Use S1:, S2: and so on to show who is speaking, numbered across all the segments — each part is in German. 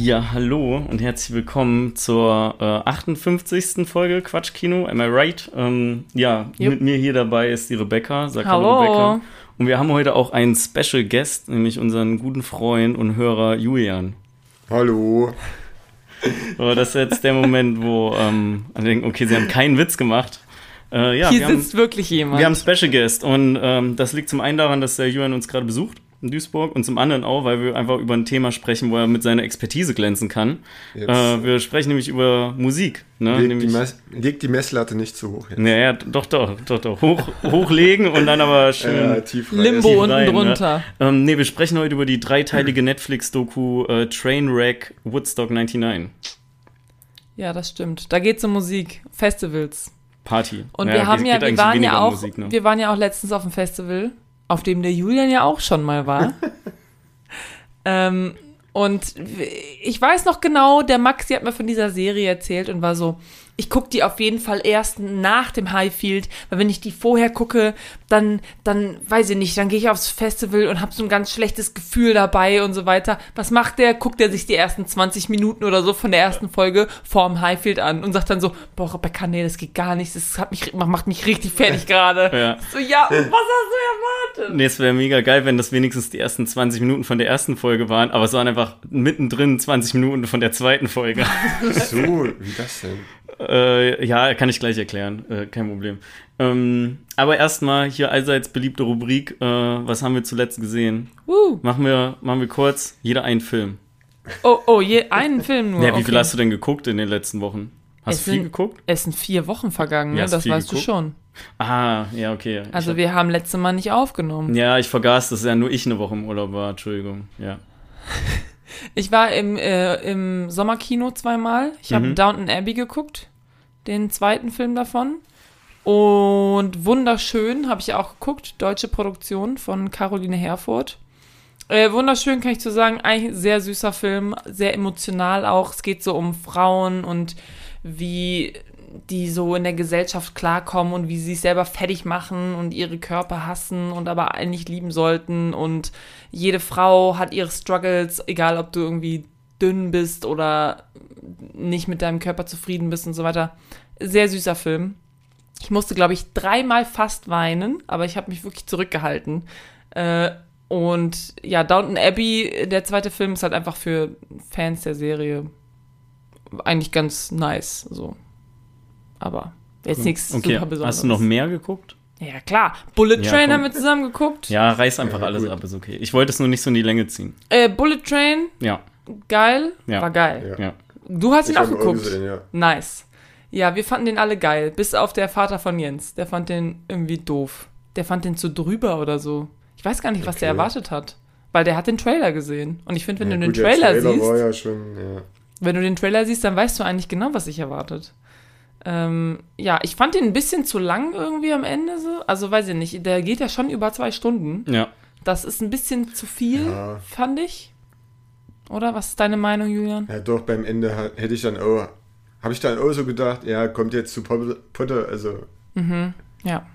S1: Ja, hallo und herzlich willkommen zur äh, 58. Folge Quatschkino. Am I right? Ähm, ja,
S2: Jupp.
S1: mit mir hier dabei ist die Rebecca. Sag
S2: Hallo.
S1: Rebecca. Und wir haben heute auch einen Special Guest, nämlich unseren guten Freund und Hörer Julian.
S3: Hallo.
S1: Aber das ist jetzt der Moment, wo ähm, alle denken, okay, sie haben keinen Witz gemacht. Äh, ja,
S2: Hier
S1: wir haben,
S2: sitzt wirklich jemand.
S1: wir haben Special Guest und ähm, das liegt zum einen daran, dass der Julian uns gerade besucht in Duisburg und zum anderen auch, weil wir einfach über ein Thema sprechen, wo er mit seiner Expertise glänzen kann. Äh, wir sprechen nämlich über Musik. Ne?
S3: leg, die
S1: nämlich,
S3: Mess, leg die Messlatte nicht zu hoch. Jetzt.
S1: naja, doch, doch, doch, doch. Hoch, hochlegen und dann aber schön.
S3: Äh, tief rein.
S2: Limbo
S1: tief
S2: unten
S1: rein, ne?
S2: drunter.
S1: Ähm, nee, wir sprechen heute über die dreiteilige Netflix-Doku äh, Trainwreck Woodstock 99.
S2: Ja, das stimmt. Da geht's um Musik, Festivals.
S1: Party.
S2: Und
S1: Ja,
S2: wir haben
S1: geht-
S2: ja,
S1: geht
S2: wir waren ja
S1: um
S2: auch,
S1: Musik, ne?
S2: wir waren ja auch letztens auf dem Festival, auf dem der Julian ja auch schon mal war. ähm, und ich weiß noch genau, der Maxi hat mir von dieser Serie erzählt und war so, ich gucke die auf jeden Fall erst nach dem Highfield, weil wenn ich die vorher gucke, dann, dann weiß ich nicht, dann gehe ich aufs Festival und habe so ein ganz schlechtes Gefühl dabei und so weiter. Was macht der? Guckt er sich die ersten 20 Minuten oder so von der ersten Folge vorm Highfield an und sagt dann so, boah, Rebecca, nee, das geht gar nicht, das hat mich, macht mich richtig fertig gerade.
S1: Ja.
S2: So, ja, was hast du erwartet?
S1: Nee, es wäre mega geil, wenn das wenigstens die ersten 20 Minuten von der ersten Folge waren, aber es waren einfach mittendrin 20 Minuten von der zweiten Folge.
S3: So, wie das denn?
S1: Äh, ja, kann ich gleich erklären, äh, kein Problem. Ähm, aber erstmal hier allseits beliebte Rubrik, äh, was haben wir zuletzt gesehen?
S2: Uh.
S1: Machen wir, machen wir kurz, jeder einen Film.
S2: Oh, oh, je, einen Film nur.
S1: Ja, wie viel
S2: okay.
S1: hast du denn geguckt in den letzten Wochen? Hast
S2: Es
S1: du viel
S2: sind-
S1: geguckt?
S2: Es sind vier Wochen vergangen, ne? das
S1: viel
S2: weißt
S1: geguckt?
S2: du schon.
S1: Ah, ja, okay.
S2: Also
S1: ich
S2: wir haben letzte Mal nicht aufgenommen.
S1: hab, ja, ich vergaß, dass ja nur ich eine Woche im Urlaub war, Entschuldigung. Ja.
S2: Ich war im, äh, im Sommerkino zweimal. Ich habe
S1: Mhm.
S2: Downton Abbey geguckt, den zweiten Film davon. Und wunderschön habe ich auch geguckt, deutsche Produktion von Caroline Herfurth. Äh, wunderschön kann ich zu sagen, eigentlich ein sehr süßer Film, sehr emotional auch. Es geht so um Frauen und wie die so in der Gesellschaft klarkommen und wie sie sich selber fertig machen und ihre Körper hassen und aber eigentlich lieben sollten. Und jede Frau hat ihre Struggles, egal ob du irgendwie dünn bist oder nicht mit deinem Körper zufrieden bist und so weiter. Sehr süßer Film. Ich musste, glaube ich, dreimal fast weinen, aber ich habe mich wirklich zurückgehalten. Äh, und ja, Downton Abbey, der zweite Film, ist halt einfach für Fans der Serie eigentlich ganz nice. So. Aber jetzt nichts
S1: Okay,
S2: super Besonderes.
S1: hast du noch mehr geguckt?
S2: Ja, klar. Bullet
S1: Ja,
S2: Train
S1: komm.
S2: haben wir zusammen geguckt.
S1: Ja, reiß einfach alles ab, ist okay. Ich wollte es nur nicht so in die Länge ziehen.
S2: Äh, Bullet Train,
S1: Ja,
S2: geil.
S1: Ja.
S2: War geil.
S3: Ja.
S2: Du hast ihn
S3: Ich
S2: auch geguckt.
S3: gesehen, ja.
S2: Nice. Ja, wir fanden den alle geil. Bis auf der Vater von Jens. Der fand den irgendwie doof. Der fand den zu drüber oder so. Ich weiß gar nicht, was der
S3: Okay.
S2: erwartet hat. Weil der hat den Trailer gesehen. Und ich finde, wenn
S3: ja,
S2: du
S3: gut,
S2: den
S3: der
S2: Trailer, siehst,
S3: war ja schon, ja.
S2: wenn du den Trailer siehst, dann weißt du eigentlich genau, was sich erwartet. Ähm, ja, ich fand den ein bisschen zu lang irgendwie am Ende so. Also weiß ich nicht, der geht ja schon über zwei Stunden.
S1: ja.
S2: Das ist ein bisschen zu viel,
S3: Ja.
S2: fand ich. Oder? Was ist deine Meinung, Julian?
S3: Ja, doch, beim Ende hätte ich dann auch, habe ich dann auch so gedacht, ja, kommt jetzt zu Potter, also
S2: Ja.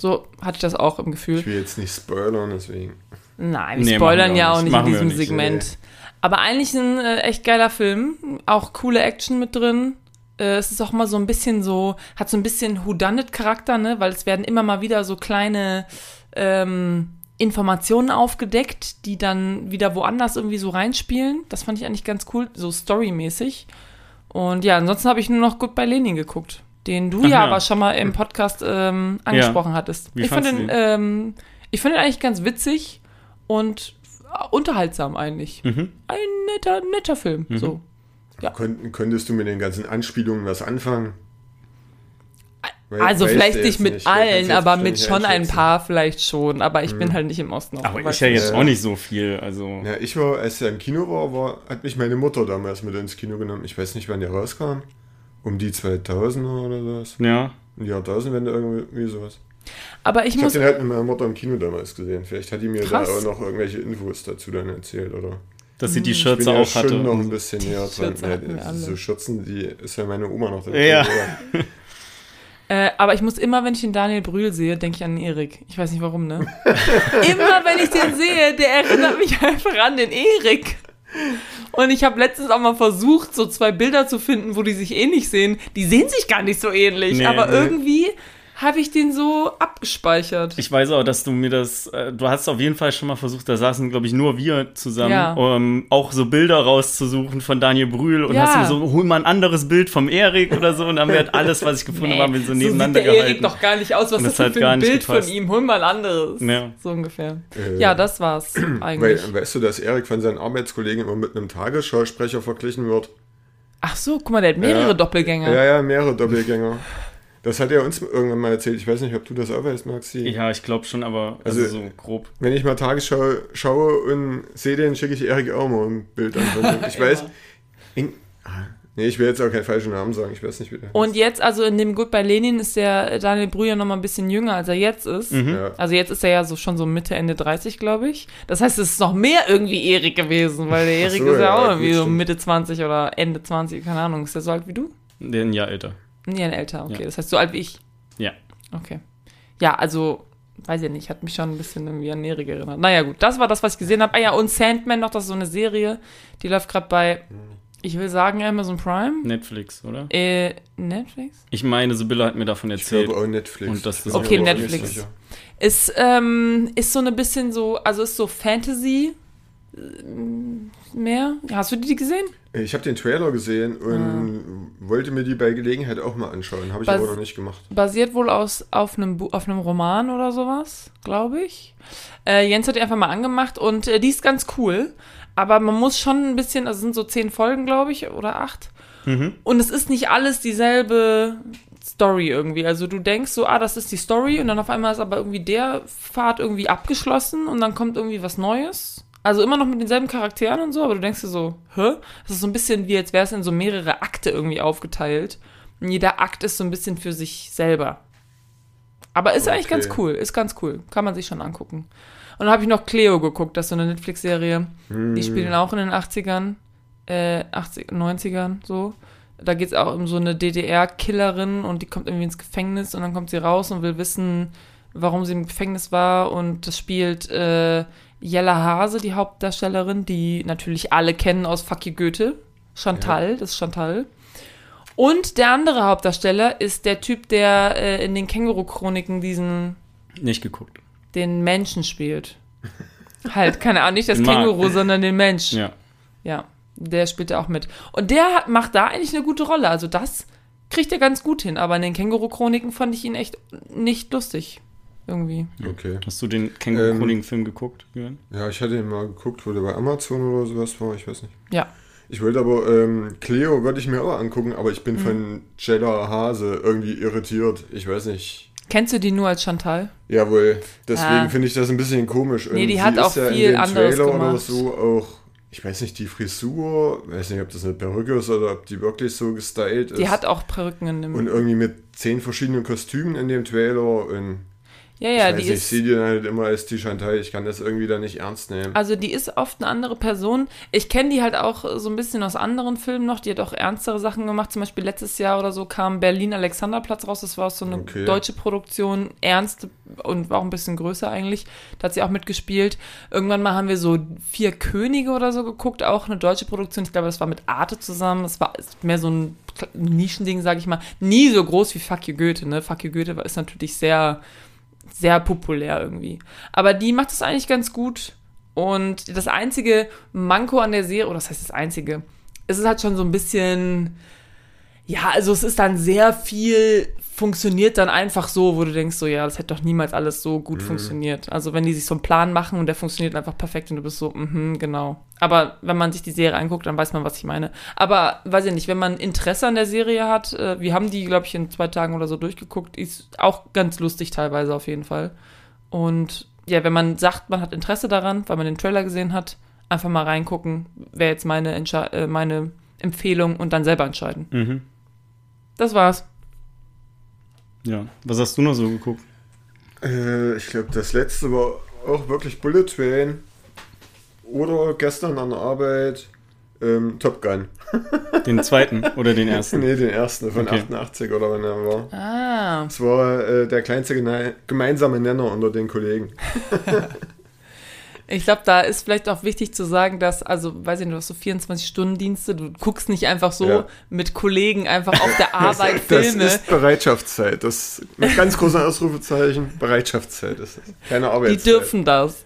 S2: So hatte ich das auch im Gefühl.
S3: ich will jetzt nicht spoilern, deswegen.
S2: Nein,
S1: Nee,
S2: wir spoilern
S1: machen wir
S2: ja
S1: auch
S2: auch
S1: nicht.
S2: in
S1: Machen wir
S2: diesem
S1: nicht,
S2: Segment. Aber eigentlich ein äh, echt geiler Film. Auch coole Action mit drin. Äh, es ist auch mal so ein bisschen so, hat so ein bisschen Whodunit-Charakter, ne? Weil es werden immer mal wieder so kleine ähm, Informationen aufgedeckt, die dann wieder woanders irgendwie so reinspielen. Das fand ich eigentlich ganz cool, so storymäßig. Und ja, ansonsten habe ich nur noch Goodbye Lenin geguckt, den du
S1: Ach
S2: ja,
S1: ja.
S2: aber schon mal im Podcast ähm, angesprochen hattest.
S1: Wie
S2: ich fand den,
S1: du
S2: ähm, ich fand den eigentlich ganz witzig und unterhaltsam eigentlich.
S1: Mhm.
S2: Ein netter, netter Film. So. Ja.
S3: Könnt, könntest du mit den ganzen Anspielungen was anfangen? Weil-
S2: Also vielleicht nicht mit
S3: nicht,
S2: allen, aber mit schon ein paar vielleicht schon. Aber ich bin halt nicht im Osten.
S1: Aber ich ja jetzt
S3: Ja.
S1: auch nicht so viel, also.
S3: Ja, ich war, als er im Kino war, war, hat mich meine Mutter damals mit ins Kino genommen. Ich weiß nicht, wann der rauskam. Um die 2000er oder sowas.
S1: Ja.
S3: Um die Jahrtausendwende irgendwie sowas.
S2: Aber ich
S3: Ich habe
S2: muss
S3: den halt mit meiner Mutter im Kino damals gesehen. Vielleicht hat die mir
S2: Krass.
S3: da auch noch irgendwelche Infos dazu dann erzählt, oder?
S1: Dass sie die
S3: Ich
S1: Schürze
S3: bin ja
S1: auch hatte.
S3: schon noch ein bisschen näher dran. Ja,
S2: alle.
S3: so Schürzen, die ist ja meine Oma noch drin.
S1: Ja.
S2: Äh, aber ich muss immer, wenn ich den Daniel Brühl sehe, denke ich an den Erik. Ich weiß nicht warum, ne? immer, wenn ich den sehe, der erinnert mich einfach an den Erik. Und ich habe letztens auch mal versucht, so zwei Bilder zu finden, wo die sich ähnlich sehen. Die sehen sich gar nicht so ähnlich,
S1: Nee,
S2: aber
S1: nee.
S2: irgendwie habe ich den so abgespeichert.
S1: Ich weiß auch, dass du mir das, äh, du hast auf jeden Fall schon mal versucht, da saßen, glaube ich, nur wir zusammen,
S2: Ja.
S1: um auch so Bilder rauszusuchen von Daniel Brühl und
S2: Ja.
S1: hast mir so, hol mal ein anderes Bild vom Erik oder so und dann haben wir halt alles, was ich gefunden habe, haben wir so nebeneinander
S2: sieht der Erik
S1: gehalten.
S2: doch gar nicht aus. Was
S1: das
S2: das für
S1: gar
S2: ein Bild
S1: gepasst.
S2: von ihm? Hol mal ein anderes.
S1: Ja.
S2: So ungefähr.
S3: Äh,
S2: Ja, das war's eigentlich.
S3: Weil, weißt du, dass Erik von seinen Arbeitskollegen immer mit einem Tagesschausprecher verglichen wird?
S2: Ach so, guck mal, der hat mehrere
S3: Ja.
S2: Doppelgänger.
S3: Ja, ja, mehrere Doppelgänger. Das hat er uns irgendwann mal erzählt. Ich weiß nicht, ob du das auch weißt, Maxi.
S1: Ja, ich glaube schon, aber also,
S3: Also-
S1: so grob.
S3: Wenn ich mal Tagesschau schaue und sehe den, schicke ich Erik auch mal ein Bild an. Ich weiß. In, ah, nee, ich will jetzt auch keinen falschen Namen sagen. Ich weiß nicht, wie der
S2: Und jetzt, also in dem Goodbye Lenin ist der Daniel Brühl ja noch mal ein bisschen jünger, als er jetzt ist.
S1: Mhm.
S3: Ja.
S2: Also jetzt ist er ja so schon so Mitte, Ende 30, glaube ich. Das heißt, es ist noch mehr irgendwie Erik gewesen, weil der Erik
S3: so,
S2: ist ja,
S3: ja,
S2: auch
S3: gut,
S2: irgendwie so. Mitte 20 oder Ende 20, keine Ahnung. Ist der so alt wie du?
S1: Ein Jahr älter.
S2: Nee, ein älter, okay.
S1: Ja.
S2: Das heißt, so alt wie ich.
S1: Ja.
S2: Okay. Ja, also, weiß ich nicht, hat mich schon ein bisschen irgendwie an Erik erinnert. Naja, gut, das war das, was ich gesehen habe. Ah ja, und Sandman noch, das ist so eine Serie, die läuft gerade bei, ich will sagen, Amazon Prime.
S1: Netflix, oder?
S2: Äh, Netflix?
S1: Ich meine, Sibylle hat mir davon
S3: Ich
S1: erzählt.
S3: glaube auch Netflix.
S1: Und das ist
S3: Ich
S2: Okay, Netflix.
S3: sicher.
S2: Ist, ähm, ist so ein bisschen so, also ist so Fantasy äh, mehr. Hast du die gesehen?
S3: Ich habe den Trailer gesehen und wollte mir die bei Gelegenheit auch mal anschauen. Habe ich
S2: Was-
S3: aber noch nicht gemacht.
S2: Basiert wohl aus, auf, einem, Bu- auf einem Roman oder sowas, glaube ich. Äh, Jens hat die einfach mal angemacht und äh, die ist ganz cool. Aber man muss schon ein bisschen, also es sind so zehn Folgen, glaube ich, oder acht.
S1: Mhm.
S2: Und es ist nicht alles dieselbe Story irgendwie. Also du denkst so, ah, das ist die Story und dann auf einmal ist aber irgendwie der Pfad irgendwie abgeschlossen und dann kommt irgendwie was Neues. Also immer noch mit denselben Charakteren und so, aber du denkst dir so, hä? Das ist so ein bisschen wie, als wäre es in so mehrere Akte irgendwie aufgeteilt. Und jeder Akt ist so ein bisschen für sich selber. Aber ist eigentlich
S3: Okay.
S2: ganz cool, ist ganz cool. Kann man sich schon angucken. Und dann habe ich noch Cleo geguckt, das ist so eine Netflix-Serie. Die spielen auch in den 80ern, äh, 80, 90ern, so. Da geht es auch um so eine DDR-Killerin und die kommt irgendwie ins Gefängnis und dann kommt sie raus und will wissen, warum sie im Gefängnis war. Und das spielt äh, Jella Hase, die Hauptdarstellerin, die natürlich alle kennen aus Fuck you Goethe. Chantal, das ist Chantal. Und der andere Hauptdarsteller ist der Typ, der äh, in den Känguru-Chroniken diesen
S1: Nicht geguckt.
S2: den Menschen spielt. halt, keine Ahnung, nicht das. Känguru, sondern den Mensch.
S1: Ja.
S2: Ja, der spielt da auch mit. Und der hat, macht da eigentlich eine gute Rolle. Also das kriegt er ganz gut hin. Aber in den Känguru-Chroniken fand ich ihn echt nicht lustig. Irgendwie.
S3: Okay.
S1: Hast du den Känguru-Chroniken-Film geguckt, Jürgen?
S3: Ja, ich hatte ihn mal geguckt, wo der bei Amazon oder sowas war, ich weiß nicht.
S2: Ja.
S3: Ich wollte aber, ähm, Cleo würde ich mir auch angucken, aber ich bin
S2: Mhm.
S3: von Jella Hase irgendwie irritiert. Ich weiß nicht.
S2: Kennst du die nur als Chantal?
S3: Jawohl, deswegen
S2: Ah.
S3: finde ich das ein bisschen komisch. Und
S2: Nee, die hat
S3: ist
S2: auch
S3: ja
S2: viel anderes
S3: Trailer oder
S2: gemacht.
S3: so auch, ich weiß nicht, die Frisur, weiß nicht, ob das eine Perücke ist oder ob die wirklich so gestylt ist.
S2: Die hat auch Perücken in dem.
S3: und irgendwie mit zehn verschiedenen Kostümen in dem Trailer und
S2: ja, ja, die
S3: nicht, ich
S2: ist.
S3: sehe die dann halt immer als die Chantal. Ich kann das irgendwie da nicht ernst nehmen.
S2: Also die ist oft eine andere Person. Ich kenne die halt auch so ein bisschen aus anderen Filmen noch. Die hat auch ernstere Sachen gemacht. Zum Beispiel letztes Jahr oder so kam Berlin Alexanderplatz raus. Das war auch so eine
S3: Okay.
S2: deutsche Produktion, ernst und war auch ein bisschen größer eigentlich. Da hat sie auch mitgespielt. Irgendwann mal haben wir so Vier Könige oder so geguckt, auch eine deutsche Produktion. Ich glaube, das war mit Arte zusammen. Das war mehr so ein Nischending, sage ich mal. Nie so groß wie Fuck you Goethe. Ne? Fuck you Goethe ist natürlich sehr sehr populär irgendwie. Aber die macht es eigentlich ganz gut. Und das einzige Manko an der Serie, oder das heißt das einzige, es ist halt schon so ein bisschen, ja, also es ist dann sehr viel, funktioniert dann einfach so, wo du denkst, so, ja, das hätte doch niemals alles so gut funktioniert. Also wenn die sich so einen Plan machen und der funktioniert einfach perfekt und du bist so, mhm, genau. Aber wenn man sich die Serie anguckt, dann weiß man, was ich meine. Aber weiß ich nicht, wenn man Interesse an der Serie hat, äh, wir haben die, glaube ich, in zwei Tagen oder so durchgeguckt, ist auch ganz lustig teilweise auf jeden Fall. Und ja, wenn man sagt, man hat Interesse daran, weil man den Trailer gesehen hat, einfach mal reingucken, wäre jetzt meine, Entsche äh, meine Empfehlung und dann selber entscheiden.
S1: Mhm.
S2: Das war's.
S1: Ja. Was hast du noch so geguckt?
S3: Äh, ich glaube, das letzte war auch wirklich Bullet Train. Oder gestern an der Arbeit ähm, Top Gun.
S1: Den zweiten oder den ersten?
S3: Nee, den ersten von
S1: Okay.
S3: 88 oder wann er war.
S2: Ah,
S3: Das war äh, der kleinste gene- gemeinsame Nenner unter den Kollegen.
S2: Ich glaube, da ist vielleicht auch wichtig zu sagen, dass, also, weiß ich nicht, du hast so 24-Stunden-Dienste, du guckst nicht einfach so
S3: Ja.
S2: mit Kollegen einfach auf der Arbeit Filme.
S3: Das ist Bereitschaftszeit. Das mit ganz großen Ausrufezeichen. Bereitschaftszeit ist das. Keine
S2: Die
S3: Arbeitszeit.
S2: dürfen das.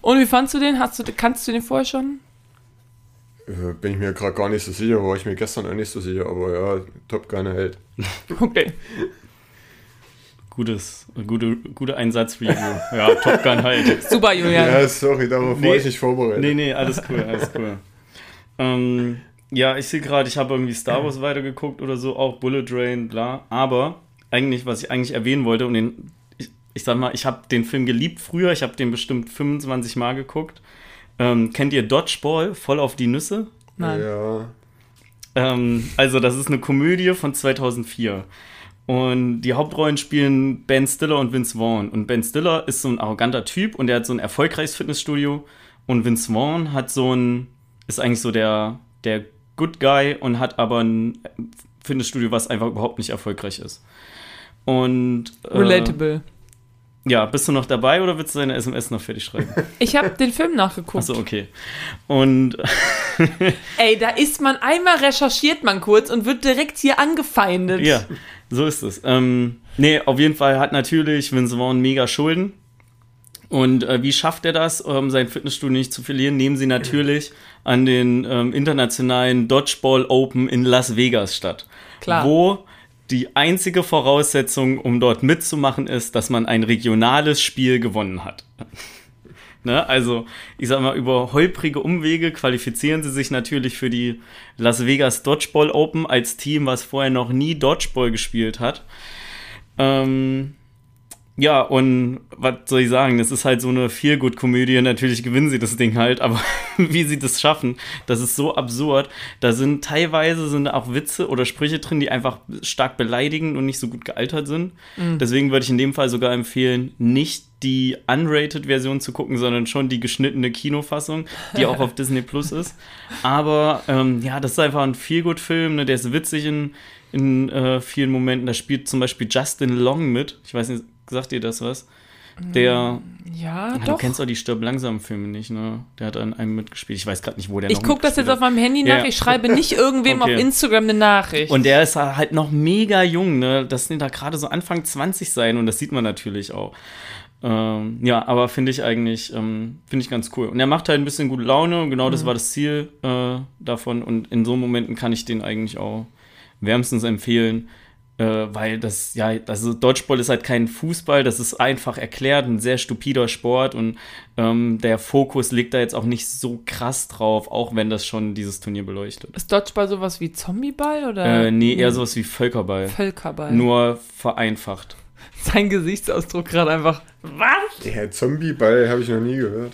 S2: Und wie fandst du den? Hast du, kannst du den vorher schon?
S3: Äh, Bin ich mir gerade gar nicht so sicher, war ich mir gestern auch nicht so sicher, aber ja, Top Gun halt.
S2: Okay.
S1: Gutes, gute, gute Einsatzreview. Ja, Top Gun halt.
S2: Super, Julian.
S3: Ja, sorry, darauf
S1: Nee.
S3: war ich nicht vorbereitet.
S1: Nee, nee, alles cool, alles cool. ähm, ja, ich sehe gerade, ich habe irgendwie Star Wars weitergeguckt oder so, auch Bullet Train, bla. Aber eigentlich, was ich eigentlich erwähnen wollte, und den, ich, ich sag mal, ich habe den Film geliebt früher, ich habe den bestimmt 25 Mal geguckt. Ähm, kennt ihr Dodgeball, voll auf die Nüsse?
S2: Nein.
S3: Ja.
S1: Ähm, also, das ist eine Komödie von 2004. Und die Hauptrollen spielen Ben Stiller und Vince Vaughn. Und Ben Stiller ist so ein arroganter Typ und der hat so ein erfolgreiches Fitnessstudio. Und Vince Vaughn hat so ein, ist eigentlich so der, der Good Guy und hat aber ein Fitnessstudio, was einfach überhaupt nicht erfolgreich ist. Und. äh,
S2: Relatable.
S1: Ja, bist du noch dabei oder willst du deine SMS noch fertig schreiben?
S2: Ich habe den Film nachgeguckt.
S1: Achso, okay. Und
S2: Ey, da ist man einmal recherchiert man kurz und wird direkt hier angefeindet.
S1: Ja, so ist es. Ähm, nee, auf jeden Fall hat natürlich Vince Vaughn mega Schulden. Und äh, wie schafft er das, um sein Fitnessstudio nicht zu verlieren? Nehmen sie natürlich an den ähm, internationalen Dodgeball Open in Las Vegas statt.
S2: Klar.
S1: Wo die einzige Voraussetzung, um dort mitzumachen, ist, dass man ein regionales Spiel gewonnen hat. Ne? Also, ich sag mal, über holprige Umwege qualifizieren sie sich natürlich für die Las Vegas Dodgeball Open als Team, was vorher noch nie Dodgeball gespielt hat. Ähm, ja, und was soll ich sagen? Das ist halt so eine Feel-Good-Komödie. Natürlich gewinnen sie das Ding halt, aber wie sie das schaffen, das ist so absurd. Da sind teilweise sind auch Witze oder Sprüche drin, die einfach stark beleidigend und nicht so gut gealtert sind. Deswegen würde ich in dem Fall sogar empfehlen, nicht die unrated-Version zu gucken, sondern schon die geschnittene Kinofassung, die auch auf Disney Plus ist. Aber ähm, ja, das ist einfach ein Feel-Good-Film, ne? der ist witzig in, in äh, vielen Momenten. Da spielt zum Beispiel Justin Long mit. Ich weiß nicht, sagt ihr das was? Der,
S2: Ja,
S1: Ah, du
S2: doch.
S1: kennst doch die Stirb langsam Filme nicht, ne? Der hat an einem mitgespielt. Ich weiß gerade nicht, wo der
S2: Ich
S1: noch
S2: gucke das jetzt auf meinem Handy nach.
S1: Ja.
S2: Ich schreibe nicht irgendwem
S1: Okay.
S2: auf Instagram eine Nachricht.
S1: Und der ist halt noch mega jung, ne? Das sind da gerade so Anfang 20 sein und das sieht man natürlich auch. Ähm, ja, aber finde ich eigentlich, ähm, finde ich ganz cool. Und er macht halt ein bisschen gute Laune genau das
S2: Mhm.
S1: war das Ziel äh, davon. Und in so Momenten kann ich den eigentlich auch wärmstens empfehlen. Äh, weil das, ja, also Dodgeball ist halt kein Fußball, das ist einfach erklärt, ein sehr stupider Sport und ähm, der Fokus liegt da jetzt auch nicht so krass drauf, auch wenn das schon dieses Turnier beleuchtet.
S2: ist Dodgeball sowas wie Zombieball oder
S1: Äh, nee, eher sowas wie Völkerball.
S2: Völkerball?
S1: Nur vereinfacht.
S2: Sein Gesichtsausdruck gerade einfach. Was?
S3: Der Zombieball habe ich noch nie gehört.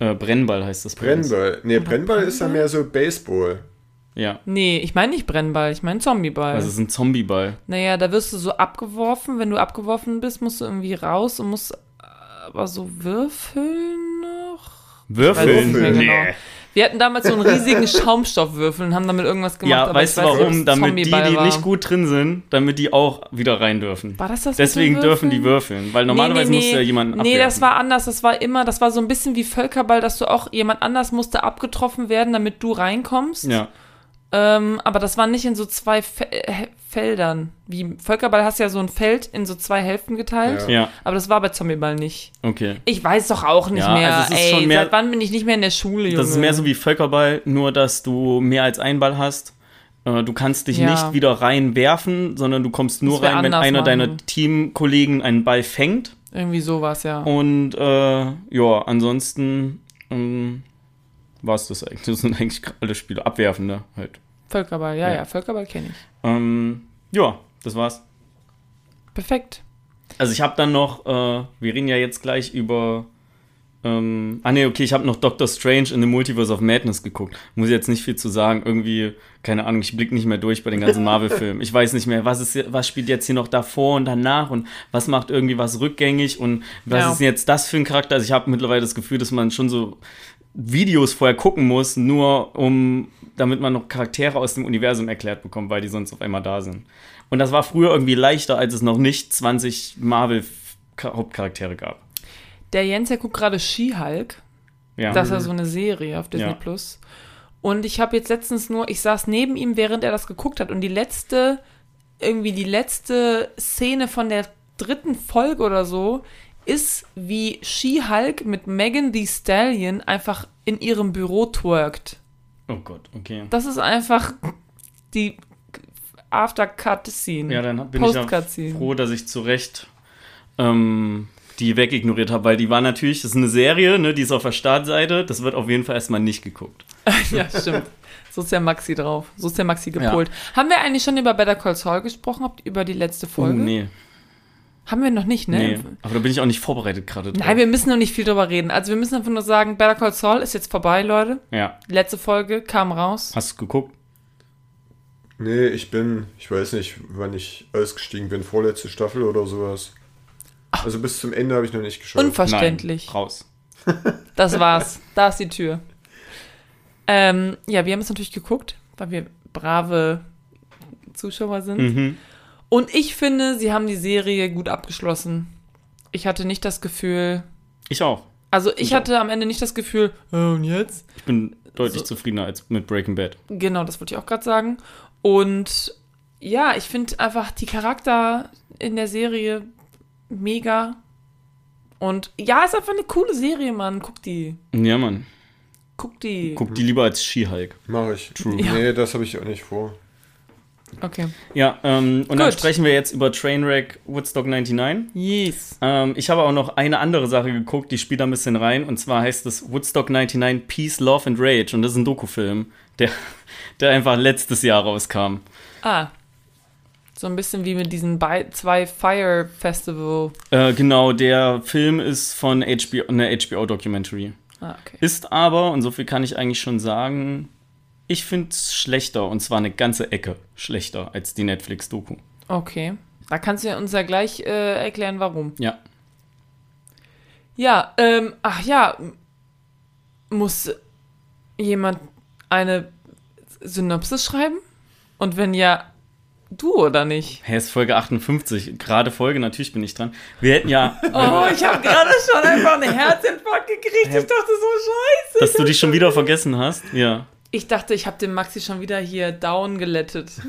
S1: Äh, Brennball heißt das.
S3: Brennball. Nee, Brennball ist ja mehr so Baseball.
S1: Ja.
S2: Nee, ich meine nicht Brennball, ich meine Zombieball.
S1: Also es ist ein Zombieball.
S2: naja, da wirst du so abgeworfen. Wenn du abgeworfen bist, musst du irgendwie raus und musst äh, aber so würfeln noch.
S1: Würfeln?
S2: genau. Wir hatten damals so einen riesigen Schaumstoffwürfel und haben damit irgendwas gemacht.
S1: Ja,
S2: aber
S1: weißt du
S2: weiß
S1: warum? Damit die, die
S2: war.
S1: nicht gut drin sind, damit die auch wieder rein dürfen.
S2: War das das? mit
S1: Deswegen
S2: den
S1: dürfen die
S2: Würfeln?
S1: weil normalerweise
S2: nee,
S1: muss ja jemanden
S2: Nee,
S1: abwerfen.
S2: das war anders. Das war immer, das war so ein bisschen wie Völkerball, dass du auch, jemand anders musste abgetroffen werden, damit du reinkommst.
S1: Ja,
S2: Ähm, aber das war nicht in so zwei Fe äh, Feldern. Wie Völkerball hast ja so ein Feld in so zwei Hälften geteilt.
S3: Ja.
S1: ja,
S2: Aber das war bei Zombieball nicht.
S1: okay.
S2: Ich weiß doch auch nicht
S1: Ja,
S2: mehr.
S1: also
S2: Ey,
S1: mehr-
S2: seit wann bin ich nicht mehr in der Schule, Junge?
S1: Das ist mehr so wie Völkerball, nur dass du mehr als einen Ball hast. Äh, Du kannst dich
S2: Ja.
S1: nicht wieder reinwerfen, sondern du kommst nur rein, wenn einer deiner
S2: machen.
S1: Teamkollegen einen Ball fängt.
S2: Irgendwie sowas, ja.
S1: Und äh, ja, ansonsten ähm, war es das eigentlich. Das sind eigentlich alle Spiele. Abwerfen, ne? Halt.
S2: Völkerball, ja,
S1: Ja.
S2: ja, Völkerball kenne ich.
S1: Ähm, ja, das war's.
S2: Perfekt.
S1: Also ich habe dann noch, äh, wir reden ja jetzt gleich über. Ähm, ah ne, okay, ich habe noch Doctor Strange in the Multiverse of Madness geguckt. Muss jetzt nicht viel zu sagen. Irgendwie, keine Ahnung, ich blick nicht mehr durch bei den ganzen Marvel-Filmen. Ich weiß nicht mehr, was ist, was spielt jetzt hier noch davor und danach und was macht irgendwie was rückgängig und was
S2: Ja.
S1: ist jetzt das für ein Charakter? Also ich habe mittlerweile das Gefühl, dass man schon so Videos vorher gucken muss, nur um, damit man noch Charaktere aus dem Universum erklärt bekommt, weil die sonst auf einmal da sind. Und das war früher irgendwie leichter, als es noch nicht 20 Marvel-Hauptcharaktere gab.
S2: Der Jens, der guckt gerade She-Hulk.
S1: Ja.
S2: Das ist ja so eine Serie auf Disney
S1: Ja.
S2: Plus. Und ich habe jetzt letztens nur, ich saß neben ihm, während er das geguckt hat. Und die letzte, irgendwie die letzte Szene von der dritten Folge oder so, ist, wie She-Hulk mit Megan Thee Stallion einfach in ihrem Büro twerkt.
S1: oh Gott, okay.
S2: Das ist einfach die After-Cut-Scene.
S1: Ja, dann bin ich ja froh, dass ich zu Recht ähm, die wegignoriert habe, weil die war natürlich, das ist eine Serie, ne, die ist auf der Startseite, das wird auf jeden Fall erstmal nicht geguckt.
S2: ja, stimmt. So ist der Maxi drauf. So ist der Maxi gepolt. Haben wir eigentlich schon über Better Call Saul gesprochen? Über die letzte Folge?
S1: Oh, nee,
S2: Haben wir noch nicht, ne?
S1: nee. Aber da bin ich auch nicht vorbereitet gerade drauf.
S2: Nein, wir müssen noch nicht viel drüber reden. Also wir müssen einfach nur sagen, Better Call Saul ist jetzt vorbei, Leute.
S1: ja.
S2: Die letzte Folge kam raus.
S1: Hast du geguckt?
S3: Nee, ich bin, ich weiß nicht, wann ich ausgestiegen bin, vorletzte Staffel oder sowas. Also bis zum Ende habe ich noch nicht geschaut.
S2: Unverständlich.
S1: Nein, raus.
S2: Das war's. da ist die Tür. Ähm, ja, wir haben es natürlich geguckt, weil wir brave Zuschauer sind.
S1: Mhm.
S2: Und ich finde, sie haben die Serie gut abgeschlossen. Ich hatte nicht das Gefühl,
S1: Ich auch.
S2: also ich
S1: Ich auch.
S2: hatte am Ende nicht das Gefühl, oh, und jetzt?
S1: Ich bin deutlich
S2: So.
S1: zufriedener als mit Breaking Bad.
S2: Genau, das wollte ich auch gerade sagen. Und ja, ich finde einfach die Charakter in der Serie mega. Und ja, ist einfach eine coole Serie, Mann. Guck die.
S1: Ja, Mann.
S2: Guck die.
S1: Guck die lieber als She-Hulk.
S3: Mache ich.
S1: True.
S2: Ja.
S3: Nee, das habe ich auch nicht vor.
S2: Okay.
S1: Ja, ähm, und dann
S2: Gut.
S1: sprechen wir jetzt über Trainwreck Woodstock 99.
S2: Yes.
S1: Ähm, ich habe auch noch eine andere Sache geguckt, die spielt da ein bisschen rein. Und zwar heißt es Woodstock 99 Peace, Love and Rage. Und das ist ein Dokufilm, der, der einfach letztes Jahr rauskam.
S2: Ah. So ein bisschen wie mit diesen bei zwei Fire Festival.
S1: Äh, genau, der Film ist von HBO, eine HBO-Documentary.
S2: Ah, okay.
S1: Ist aber, und so viel kann ich eigentlich schon sagen, ich finde es schlechter. Und zwar eine ganze Ecke schlechter als die Netflix-Doku.
S2: Okay. Da kannst du uns ja gleich äh, erklären, warum.
S1: Ja.
S2: Ja, ähm, ach ja, muss jemand eine Synopsis schreiben? Und wenn ja, du oder nicht?
S1: Hä, ist Folge 58. Gerade Folge, natürlich bin ich dran. Wir hätten ja,
S2: Oh, ich habe gerade schon einfach einen Herzinfarkt gekriegt. Ich dachte so, scheiße.
S1: dass du dich schon wieder vergessen hast. Ja.
S2: Ich dachte, ich habe den Maxi schon wieder hier down gelettet.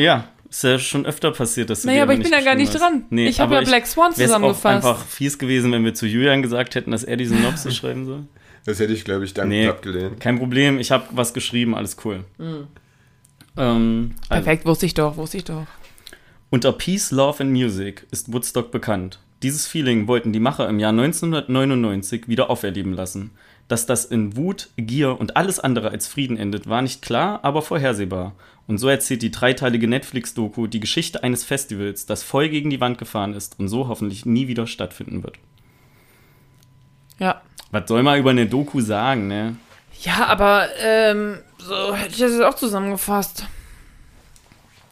S1: Ja, ist ja schon öfter passiert, dass du
S2: Naja, aber ich
S1: nicht
S2: bin ja gar nicht
S1: hast.
S2: dran.
S1: Nee,
S2: ich habe ja Black Swan
S1: Wäre es auch
S2: zusammengefasst.
S1: einfach fies gewesen, wenn wir zu Julian gesagt hätten, dass er die Synopsis schreiben soll?
S3: Das hätte ich, glaube ich, dankend
S1: Nee.
S3: abgelehnt.
S1: Kein Problem, ich habe was geschrieben, alles cool. Ähm, also,
S2: Perfekt, wusste ich doch, wusste ich doch.
S1: unter Peace, Love and Music ist Woodstock bekannt. Dieses Feeling wollten die Macher im Jahr 1999 wieder auferleben lassen. Dass das in Wut, Gier und alles andere als Frieden endet, war nicht klar, aber vorhersehbar. Und so erzählt die dreiteilige Netflix-Doku die Geschichte eines Festivals, das voll gegen die Wand gefahren ist und so hoffentlich nie wieder stattfinden wird.
S2: Ja.
S1: Was soll man über eine Doku sagen, ne?
S2: Ja, aber ähm, so hätte ich das jetzt auch zusammengefasst.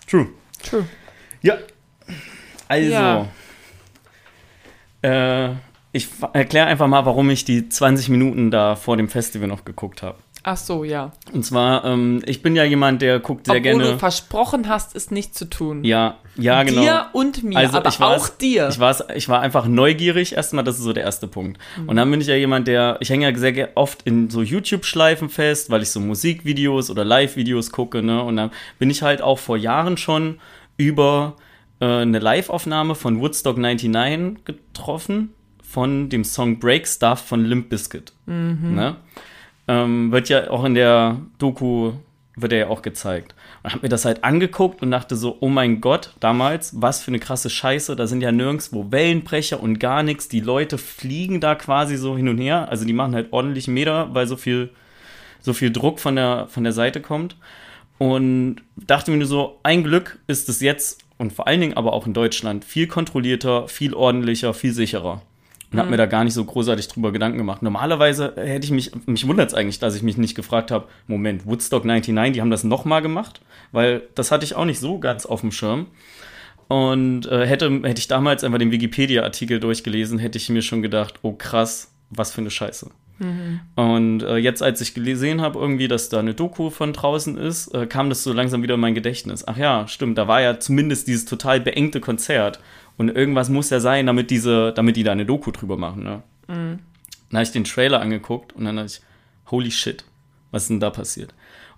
S1: True.
S2: True.
S1: Ja. Also.
S2: Ja.
S1: Äh, ich erkläre einfach mal, warum ich die 20 Minuten da vor dem Festival noch geguckt habe.
S2: Ach so, ja.
S1: Und zwar, ähm, ich bin ja jemand, der guckt sehr
S2: Obwohl
S1: gerne.
S2: du versprochen hast, es nicht zu tun.
S1: Ja, ja, genau.
S2: Dir und mir,
S1: Also
S2: aber
S1: ich war's-
S2: auch dir.
S1: Ich war, ich war einfach neugierig erstmal, das ist so der erste Punkt.
S2: Mhm.
S1: Und dann bin ich ja jemand, der, ich hänge ja sehr oft in so YouTube-Schleifen fest, weil ich so Musikvideos oder Live-Videos gucke, ne? Und dann bin ich halt auch vor Jahren schon über äh, eine Live-Aufnahme von Woodstock 99 getroffen, von dem Song Break Stuff von Limp Bizkit. Ne? Ähm, wird ja auch in der Doku, wird er ja auch gezeigt. Und hab mir das halt angeguckt und dachte so, oh mein Gott, damals, was für eine krasse Scheiße, da sind ja nirgendwo Wellenbrecher und gar nichts. Die Leute fliegen da quasi so hin und her. Also die machen halt ordentlich Meter, weil so viel, so viel Druck von der, von der Seite kommt. Und dachte mir nur so, ein Glück ist es jetzt und vor allen Dingen aber auch in Deutschland viel kontrollierter, viel ordentlicher, viel sicherer. Und habe mir da gar nicht so großartig drüber Gedanken gemacht. Normalerweise hätte ich mich, mich wundert es eigentlich, dass ich mich nicht gefragt habe, Moment, Woodstock 99, die haben das nochmal gemacht? Weil das hatte ich auch nicht so ganz auf dem Schirm. Und äh, hätte, hätte ich damals einfach den Wikipedia-Artikel durchgelesen, hätte ich mir schon gedacht, oh krass, was für eine Scheiße. Und äh, jetzt, als ich gesehen habe, irgendwie, dass da eine Doku von draußen ist, äh, kam das so langsam wieder in mein Gedächtnis. Ach ja, stimmt, da war ja zumindest dieses total beengte Konzert. Und irgendwas muss ja sein, damit diese, damit die da eine Doku drüber machen, ne? Dann habe ich den Trailer angeguckt und dann dachte ich, holy shit, was ist denn da passiert?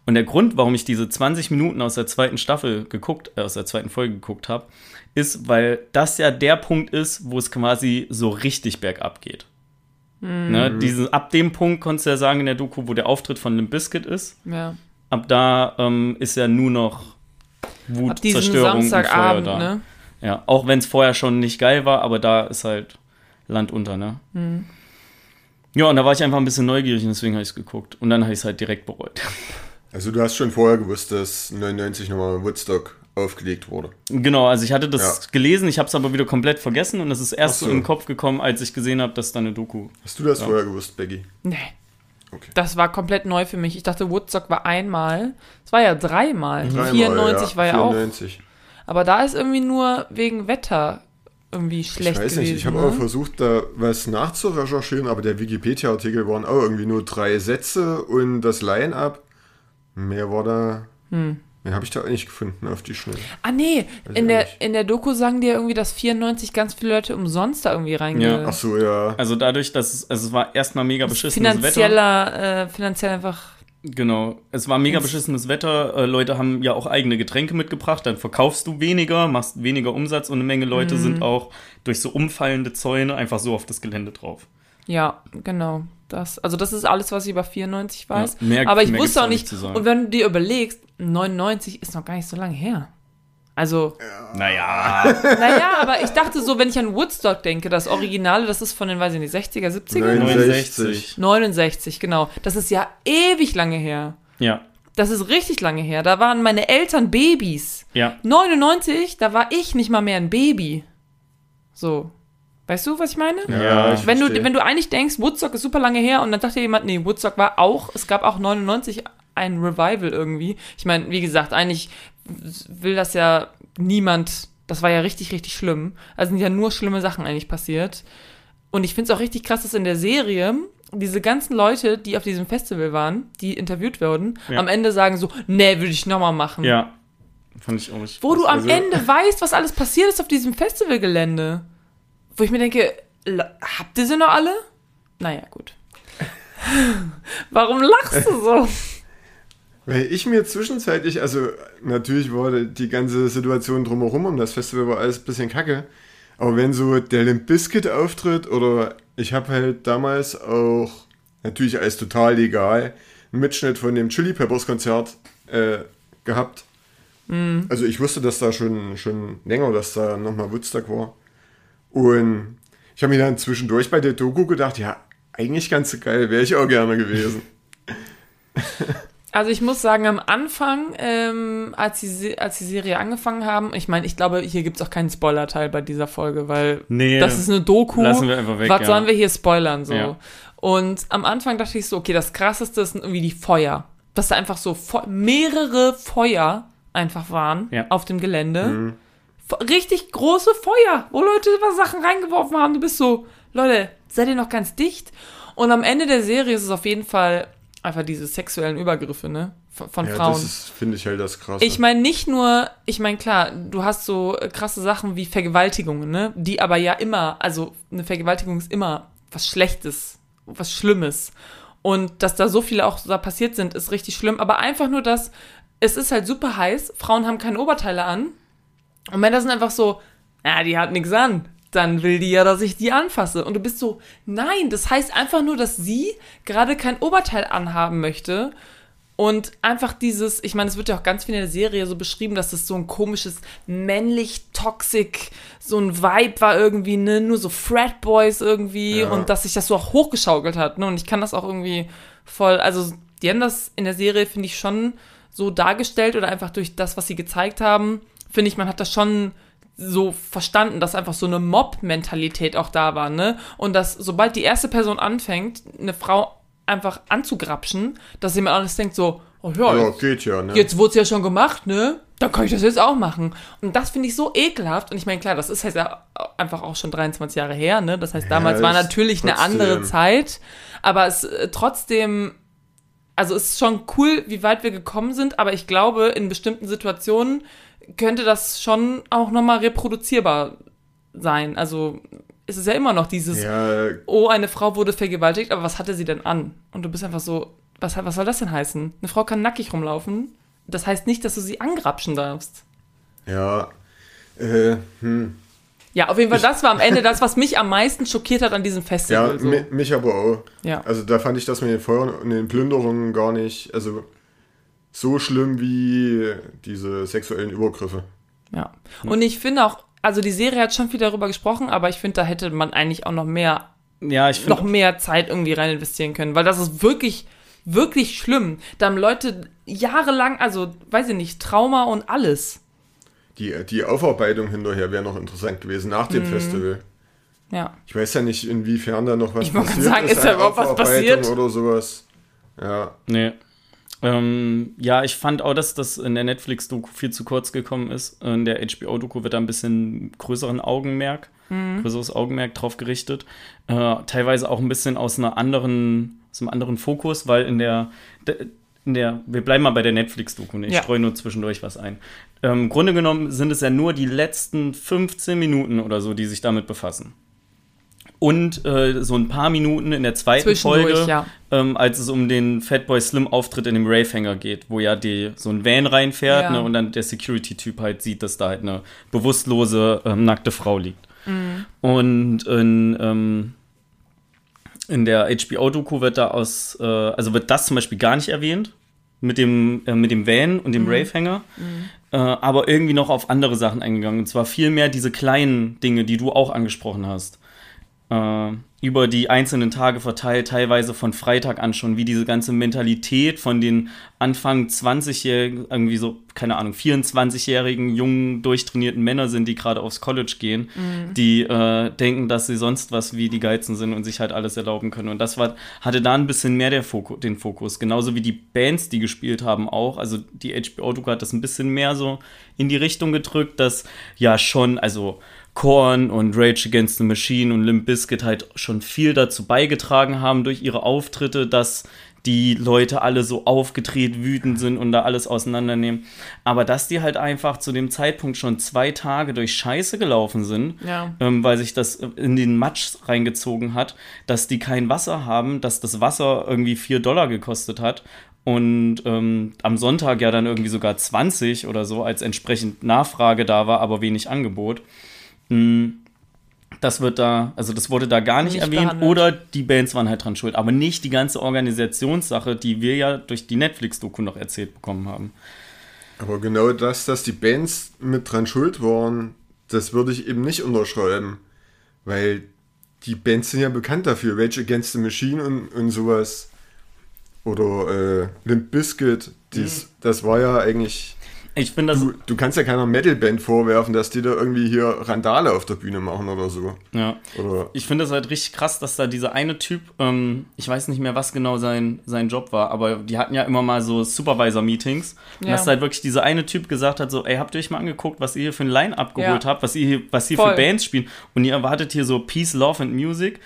S1: Und der Grund, warum ich diese 20 Minuten aus der zweiten Staffel geguckt, äh, aus der zweiten Folge geguckt habe, ist, weil das ja der Punkt ist, wo es quasi so richtig bergab geht. Ne, diesen, ab dem Punkt konntest du ja sagen in der Doku, wo der Auftritt von Limp Bizkit ist,
S2: Ja.
S1: ab da ähm, ist ja nur noch Wut,
S2: Ab
S1: Zerstörung und Feuer
S2: Samstagabend,
S1: da.
S2: ne?
S1: Ja, auch wenn es vorher schon nicht geil war, aber da ist halt Land unter, ne?
S2: Mhm.
S1: Ja, und da war ich einfach ein bisschen neugierig und deswegen habe ich es geguckt. Und dann habe ich es halt direkt bereut.
S3: Also du hast schon vorher gewusst, dass 99 nochmal Woodstock aufgelegt wurde.
S1: genau, also ich hatte das
S3: Ja.
S1: gelesen, ich habe es aber wieder komplett vergessen und es ist erst
S3: so.
S1: in den Kopf gekommen, als ich gesehen habe, dass da eine Doku.
S3: Hast du das
S1: Ja.
S3: vorher gewusst, Becky?
S2: Nee.
S3: Okay.
S2: Das war komplett neu für mich. Ich dachte, Woodstock war einmal. Es war ja dreimal.
S3: Dreimal,
S2: 94 war ja auch.
S3: 94.
S2: Aber da ist irgendwie nur wegen Wetter irgendwie schlecht
S3: Ich weiß
S2: gewesen.
S3: nicht, ich habe
S2: ne?
S3: auch versucht, da was nachzurecherchieren, aber der Wikipedia-Artikel waren auch irgendwie nur drei Sätze und das Line-Up, mehr war da,
S2: Hm.
S3: mehr habe ich da auch nicht gefunden auf die Schnelle.
S2: Ah nee,
S3: Weiß
S2: in der,
S3: nicht.
S2: in der Doku sagen die ja irgendwie, dass 94 ganz viele Leute umsonst da irgendwie reinge...
S1: Ja.
S3: Ach so, ja.
S1: Also dadurch, dass es, also es war erstmal mega beschissenes Wetter.
S2: Finanzieller, äh, finanziell einfach...
S1: Genau, es war mega beschissenes Wetter. Äh, Leute haben ja auch eigene Getränke mitgebracht. Dann verkaufst du weniger, machst weniger Umsatz und eine Menge Leute
S2: Mhm.
S1: sind auch durch so umfallende Zäune einfach so auf das Gelände drauf.
S2: Ja, genau. Das, also das ist alles, was ich über 94 weiß.
S1: Ja, mehr-
S2: Aber ich wusste auch
S1: nicht
S2: und wenn du dir überlegst, 99 ist noch gar nicht so lange her. Also,
S1: Naja.
S2: naja, aber ich dachte so, wenn ich an Woodstock denke, das Originale, das ist von den, weiß ich nicht, 60er, 70er?
S3: Nein.
S1: 69.
S2: 69, genau. Das ist ja ewig lange her.
S1: Ja,
S2: Das ist richtig lange her. Da waren meine Eltern Babys.
S1: ja.
S2: 99, da war ich nicht mal mehr ein Baby. So. Weißt du, was ich meine?
S1: Ja,
S3: ich
S2: wenn, du, wenn du eigentlich denkst, Woodstock ist super lange her und dann dachte jemand, nee, Woodstock war auch, es gab auch 99 ein Revival irgendwie. Ich meine, wie gesagt, eigentlich will das ja niemand, das war ja richtig, richtig schlimm. Also sind ja nur schlimme Sachen eigentlich passiert. Und ich finde es auch richtig krass, dass in der Serie diese ganzen Leute, die auf diesem Festival waren, die interviewt wurden,
S1: Ja.
S2: am Ende sagen so, nee, würde ich nochmal machen.
S1: Ja. Fand ich auch richtig.
S2: Wo du am
S3: Also-
S2: Ende weißt, was alles passiert ist auf diesem Festivalgelände. Wo ich mir denke, habt ihr sie noch alle? Naja, gut. Warum lachst du so?
S3: Weil ich mir zwischenzeitlich, also natürlich war die ganze Situation drumherum um das Festival war alles ein bisschen kacke, aber wenn so der Limp Bizkit auftritt oder ich habe halt damals auch, natürlich alles total legal, einen Mitschnitt von dem Chili Peppers Konzert äh, gehabt. Also ich wusste, dass da schon, schon länger, dass da nochmal Woodstock war. Und ich habe mir dann zwischendurch bei der Doku gedacht, ja, eigentlich ganz geil, wäre ich auch gerne gewesen.
S2: Also ich muss sagen, am Anfang, ähm, als, die, als die Serie angefangen haben, ich meine, ich glaube, hier gibt es auch keinen Spoiler-Teil bei dieser Folge, weil
S1: Nee,
S2: das ist eine Doku.
S1: lassen wir einfach weg,
S2: Was
S1: ja.
S2: sollen wir hier spoilern so?
S1: Ja.
S2: Und am Anfang dachte ich so, okay, das krasseste sind irgendwie die Feuer. Dass da einfach so Fe mehrere Feuer einfach waren
S1: Ja.
S2: auf dem Gelände. Fe- Richtig große Feuer, wo Leute über Sachen reingeworfen haben. Du bist so, Leute, seid ihr noch ganz dicht? Und am Ende der Serie ist es auf jeden Fall einfach diese sexuellen Übergriffe, ne? Von,
S3: Ja,
S2: Frauen.
S3: das finde ich halt das Krasse.
S2: Ich meine nicht nur, ich meine klar, du hast so äh, krasse Sachen wie Vergewaltigungen, ne? Die aber ja immer, also eine Vergewaltigung ist immer was Schlechtes, was Schlimmes. Und dass da so viele auch da passiert sind, ist richtig schlimm. Aber einfach nur das, es ist halt super heiß, Frauen haben keine Oberteile an. Und Männer sind einfach so, ja, die hat nichts an. Dann will die ja, dass ich die anfasse. Und du bist so, nein, das heißt einfach nur, dass sie gerade kein Oberteil anhaben möchte. Und einfach dieses, ich meine, es wird ja auch ganz viel in der Serie so beschrieben, dass das so ein komisches, männlich toxic, so ein Vibe war irgendwie, ne, nur so Frat Boys irgendwie
S3: Ja.
S2: und dass sich das so auch hochgeschaukelt hat, ne, und ich kann das auch irgendwie voll, also die haben das in der Serie, finde ich, schon so dargestellt oder einfach durch das, was sie gezeigt haben, finde ich, man hat das schon so verstanden, dass einfach so eine Mob-Mentalität auch da war, ne? Und dass sobald die erste Person anfängt, eine Frau einfach anzugrapschen, dass jemand alles denkt so, oh ja,
S3: Ja,
S2: jetzt,
S3: geht ja, ne?
S2: jetzt wurde es ja schon gemacht, ne? Dann kann ich das jetzt auch machen. Und das finde ich so ekelhaft. Und ich meine, klar, das ist halt ja einfach auch schon 23 Jahre her, ne? Das heißt, damals war
S3: ist
S2: natürlich eine
S3: trotzdem-
S2: andere Zeit. Aber es äh, trotzdem, also es ist schon cool, wie weit wir gekommen sind. Aber ich glaube, in bestimmten Situationen könnte das schon auch nochmal reproduzierbar sein. Also es ist ja immer noch dieses,
S3: Ja,
S2: oh, eine Frau wurde vergewaltigt, aber was hatte sie denn an? Und du bist einfach so, was, was soll das denn heißen? Eine Frau kann nackig rumlaufen. Das heißt nicht, dass du sie angrapschen darfst.
S3: ja, äh, hm.
S2: Ja, auf jeden Fall, das war am Ende das, was mich am meisten schockiert hat an diesem
S3: Ja,
S2: Festival. so.
S3: mi- mich aber auch.
S2: ja.
S3: Also da fand ich das mit den Feuern und den Plünderungen gar nicht, also so schlimm wie diese sexuellen Übergriffe.
S2: ja. Und ich finde auch, also die Serie hat schon viel darüber gesprochen, aber ich finde, da hätte man eigentlich auch noch mehr,
S1: Ja, ich
S2: noch mehr Zeit irgendwie rein investieren können, weil das ist wirklich, wirklich schlimm. Da haben Leute jahrelang, also, weiß ich nicht, Trauma und alles.
S3: Die, die Aufarbeitung hinterher wäre noch interessant gewesen nach
S2: Mhm.
S3: dem Festival.
S2: Ja.
S3: Ich weiß ja nicht, inwiefern da noch was
S2: Ich wollte
S3: passiert
S2: sagen, ist da
S3: an
S2: überhaupt was passiert?
S3: Oder sowas. Ja,
S1: Nee. Ähm, ja, ich fand auch, dass das in der Netflix-Doku viel zu kurz gekommen ist. In der HBO-Doku wird da ein bisschen größeren Augenmerk, größeres Augenmerk drauf gerichtet. Äh, teilweise auch ein bisschen aus einer anderen, aus einem anderen Fokus, weil in der, de- in der, wir bleiben mal bei der Netflix-Doku, ne? ich
S2: Ja.
S1: streue nur zwischendurch was ein. Ähm, Im Grunde genommen sind es ja nur die letzten 15 Minuten oder so, die sich damit befassen. Und äh, so ein paar Minuten in der zweiten Folge,
S2: ja.
S1: ähm, als es um den Fatboy Slim Auftritt in dem Ravehanger geht, wo ja die, so ein Van reinfährt
S2: Ja.
S1: ne, und dann der Security-Typ halt sieht, dass da halt eine bewusstlose, ähm, nackte Frau liegt.
S2: Mhm.
S1: Und in, ähm, in der HBO-Doku wird da aus, äh, also wird das zum Beispiel gar nicht erwähnt, mit dem, äh, mit dem Van und dem
S2: Mhm.
S1: Ravehanger, äh, aber irgendwie noch auf andere Sachen eingegangen. Und zwar viel mehr diese kleinen Dinge, die du auch angesprochen hast äh, über die einzelnen Tage verteilt, teilweise von Freitag an schon, wie diese ganze Mentalität von den Anfang 20-jährigen, irgendwie so, keine Ahnung, 24-jährigen, jungen, durchtrainierten Männer sind, die gerade aufs College gehen, die äh, denken, dass sie sonst was wie die Geizen sind und sich halt alles erlauben können. Und das war, hatte da ein bisschen mehr der Foku den Fokus. Genauso wie die Bands, die gespielt haben, auch. Also die HBO-Doku hat das ein bisschen mehr so in die Richtung gedrückt, dass ja schon, also Korn und Rage Against the Machine und Limp Bizkit halt schon viel dazu beigetragen haben durch ihre Auftritte, dass die Leute alle so aufgedreht, wütend sind und da alles auseinandernehmen. Aber dass die halt einfach zu dem Zeitpunkt schon zwei Tage durch Scheiße gelaufen sind,
S2: Ja.
S1: ähm, weil sich das in den Matsch reingezogen hat, dass die kein Wasser haben, dass das Wasser irgendwie 4 Dollar gekostet hat und ähm, am Sonntag ja dann irgendwie sogar 20 oder so, als entsprechend Nachfrage da war, aber wenig Angebot. Mm, Das wird da, also das wurde da gar nicht,
S2: Nicht
S1: erwähnt
S2: behandelt.
S1: oder die Bands waren halt dran schuld, aber nicht die ganze Organisationssache, die wir ja durch die Netflix-Doku noch erzählt bekommen haben.
S3: aber genau das, dass die Bands mit dran schuld waren, das würde ich eben nicht unterschreiben. Weil die Bands sind ja bekannt dafür, Rage Against the Machine und, und sowas. Oder äh, Limp Bizkit, dies, das war ja eigentlich.
S1: Ich finde das,
S3: Du, du kannst ja keiner Metalband vorwerfen, dass die da irgendwie hier Randale auf der Bühne machen oder so.
S1: ja.
S3: Oder
S1: Ich finde es halt richtig krass, dass da dieser eine Typ, ähm, ich weiß nicht mehr, was genau sein, sein Job war, aber die hatten ja immer mal so Supervisor-Meetings. Und
S2: Ja.
S1: dass halt wirklich dieser eine Typ gesagt hat: so, ey, habt ihr euch mal angeguckt, was ihr hier für ein Line-Up geholt
S2: Ja.
S1: habt, was ihr hier, was hier
S2: Voll.
S1: für Bands spielen? Und ihr erwartet hier so Peace, Love and Music.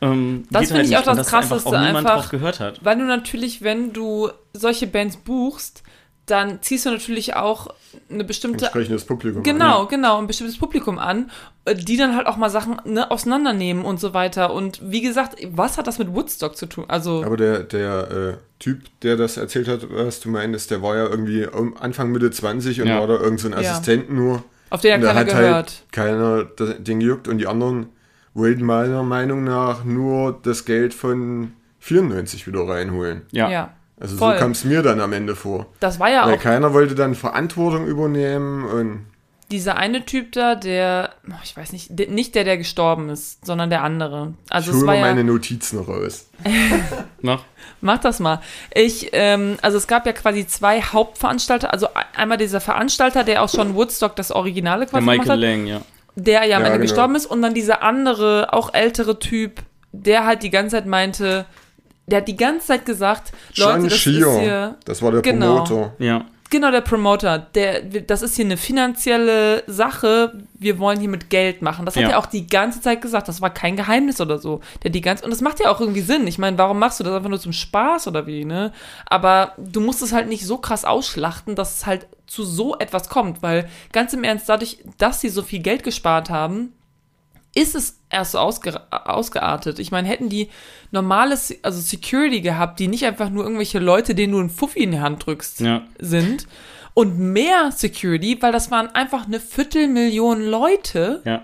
S1: Ähm,
S2: Das finde ich
S1: nicht.
S2: auch das
S1: Und dass einfach
S2: Krasseste,
S1: auch niemand
S2: einfach-
S1: drauf gehört hat.
S2: Weil du natürlich, wenn du solche Bands buchst, dann ziehst du natürlich auch eine bestimmte
S3: entsprechendes Publikum.
S2: Genau, genau, ein bestimmtes Publikum an, äh, die dann halt auch mal Sachen ne, auseinandernehmen und so weiter. Und wie gesagt, was hat das mit Woodstock zu tun? Also,
S3: Aber der, der äh, Typ, der das erzählt hat, was du meinst, der war ja irgendwie Anfang Mitte 20 und
S1: Ja.
S3: war da irgend so ein
S2: Ja.
S3: Assistent nur.
S2: auf den ja keiner
S3: hat
S2: gehört.
S3: halt keiner das, den gejuckt und die anderen wollten meiner Meinung nach nur das Geld von 94 wieder reinholen.
S1: Ja.
S2: ja.
S3: Also
S2: Voll.
S3: so kam es mir dann am Ende vor.
S2: Das war ja
S3: Weil
S2: auch
S3: keiner wollte dann Verantwortung übernehmen und
S2: dieser eine Typ da, der, oh, ich weiß nicht, der, nicht der, der gestorben ist, sondern der andere. Also
S3: ich hole
S2: war
S3: mal
S2: ja,
S3: meine Notizen raus.
S1: Mach.
S2: Mach das mal. Ich, ähm, also es gab ja quasi zwei Hauptveranstalter, also e- einmal dieser Veranstalter, der auch schon Woodstock das Originale
S1: Der
S2: quasi gemacht
S1: Michael
S2: hat,
S1: Lang, ja.
S2: der ja am
S3: Ja,
S2: Ende
S3: genau.
S2: gestorben ist und dann dieser andere, auch ältere Typ, der halt die ganze Zeit meinte, der hat die ganze Zeit gesagt, Leute, das
S3: Shio,
S2: ist hier,
S3: das war der
S2: Genau.
S3: Promoter.
S1: Ja.
S2: genau der Promoter, der, das ist hier eine finanzielle Sache, wir wollen hier mit Geld machen. Das hat
S1: Ja.
S2: er auch die ganze Zeit gesagt, das war kein Geheimnis oder so. Der die ganze, und das macht ja auch irgendwie Sinn. Ich meine, warum machst du das einfach nur zum Spaß oder wie, ne? Aber du musst es halt nicht so krass ausschlachten, dass es halt zu so etwas kommt, weil ganz im Ernst, dadurch, dass sie so viel Geld gespart haben, ist es erst so ausge ausgeartet. Ich meine, hätten die normales, also Security gehabt, die nicht einfach nur irgendwelche Leute, denen du einen Fuffi in die Hand drückst,
S1: Ja.
S2: sind und mehr Security, weil das waren einfach eine Viertelmillion Leute,
S1: Ja.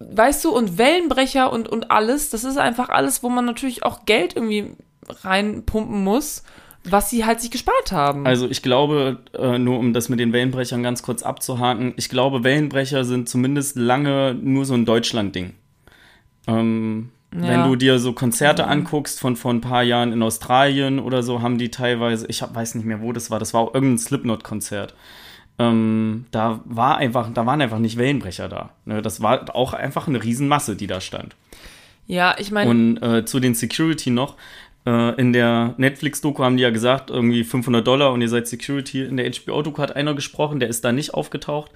S2: weißt du, und Wellenbrecher und, und alles, das ist einfach alles, wo man natürlich auch Geld irgendwie reinpumpen muss, was sie halt sich gespart haben.
S1: Also ich glaube, äh, nur um das mit den Wellenbrechern ganz kurz abzuhaken, ich glaube, Wellenbrecher sind zumindest lange nur so ein Deutschland-Ding. Ähm, Wenn
S2: Ja.
S1: du dir so Konzerte anguckst von vor ein paar Jahren in Australien oder so, haben die teilweise, ich hab, weiß nicht mehr, wo das war, das war auch irgendein Slipknot-Konzert. Ähm, da war einfach, da waren einfach nicht Wellenbrecher da. Ne, das war auch einfach eine Riesenmasse, die da stand.
S2: ja, ich meine,
S1: Und äh, zu den Security noch. Äh, in der Netflix-Doku haben die ja gesagt, irgendwie 500 Dollar und ihr seid Security. In der HBO-Doku hat einer gesprochen, der ist da nicht aufgetaucht.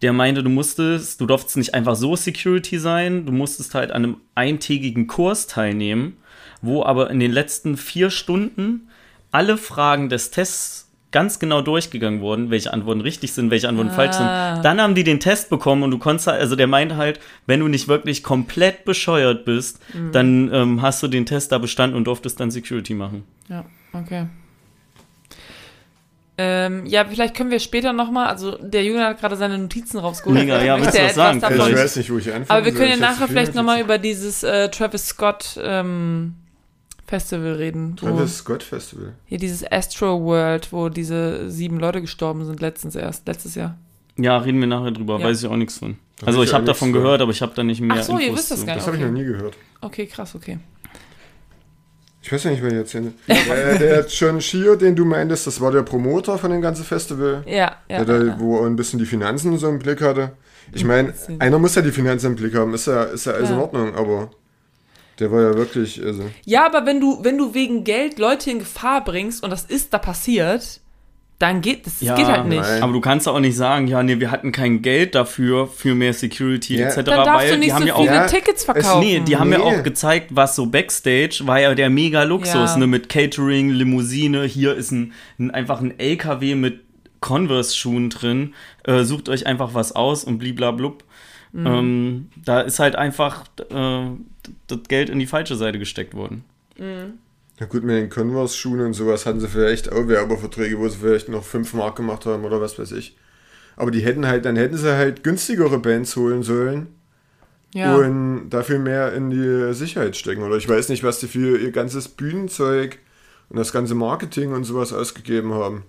S1: Der meinte, du musstest, du durftest nicht einfach so Security sein, du musstest halt an einem eintägigen Kurs teilnehmen, wo aber in den letzten vier Stunden alle Fragen des Tests ganz genau durchgegangen wurden, welche Antworten richtig sind, welche Antworten falsch sind. Dann haben die den Test bekommen und du konntest halt, also der meinte halt, wenn du nicht wirklich komplett bescheuert bist, dann ähm, hast du den Test da bestanden und durftest dann Security machen.
S2: Ja, okay. Ähm, ja, vielleicht können wir später nochmal, also der Junge hat gerade seine Notizen rausgeholt.
S1: Mega, ja, willst du
S2: er
S1: was sagen?
S3: Ich weiß nicht, wo ich anfangen
S2: Aber wir können ja nachher vielleicht nochmal über dieses äh, Travis Scott ähm, Festival reden.
S3: Travis Scott Festival.
S2: hier dieses Astro World, wo diese sieben Leute gestorben sind letztens erst, letztes Jahr.
S1: Ja, reden wir nachher drüber,
S2: Ja.
S1: weiß ich auch nichts von.
S3: Da
S1: Also ich
S3: ich
S1: habe davon gehört, aber ich habe da nicht mehr
S2: Ach so, ihr wisst das
S1: zu.
S2: gar nicht.
S3: Das habe ich
S2: Okay.
S3: noch nie gehört.
S2: Okay, krass, okay.
S3: Ich weiß ja nicht, wer die erzählt. äh, der John Shear, den du meintest, das war der Promoter von dem ganzen Festival.
S2: Ja, ja.
S3: der da,
S2: ja.
S3: wo er ein bisschen die Finanzen so im Blick hatte. Ich meine, einer muss ja die Finanzen im Blick haben, ist ja, ist ja alles in. Ordnung, aber der war ja wirklich, also,
S2: ja, aber wenn du, wenn du wegen Geld Leute in Gefahr bringst und das ist da passiert, dann geht das,
S1: Ja,
S2: geht halt nicht.
S3: nein.
S1: Aber du kannst auch nicht sagen, ja, nee, wir hatten kein Geld dafür, für mehr Security
S3: Ja.
S1: etc.,
S2: Dann darfst
S1: weil
S2: du nicht
S1: die haben
S2: so
S1: ja
S2: viele
S1: auch
S3: Ja,
S2: Tickets verkaufen.
S1: Nee, die haben ja
S3: Nee.
S1: auch gezeigt, was so Backstage war ja der mega Luxus,
S2: Ja.
S1: ne, mit Catering, Limousine, hier ist ein, ein einfach ein LKW mit Converse-Schuhen drin, äh, sucht euch einfach was aus und bliblablub.
S2: Mhm.
S1: Ähm, da ist halt einfach äh, das Geld in die falsche Seite gesteckt worden.
S3: na gut, mit den Converse-Schuhen und sowas hatten sie vielleicht auch Werbeverträge, wo sie vielleicht noch 5 Mark gemacht haben oder was weiß ich. Aber die hätten halt, dann hätten sie halt günstigere Bands holen sollen
S2: ja.
S3: und dafür mehr in die Sicherheit stecken. Oder ich weiß nicht, was die für ihr ganzes Bühnenzeug und das ganze Marketing und sowas ausgegeben haben.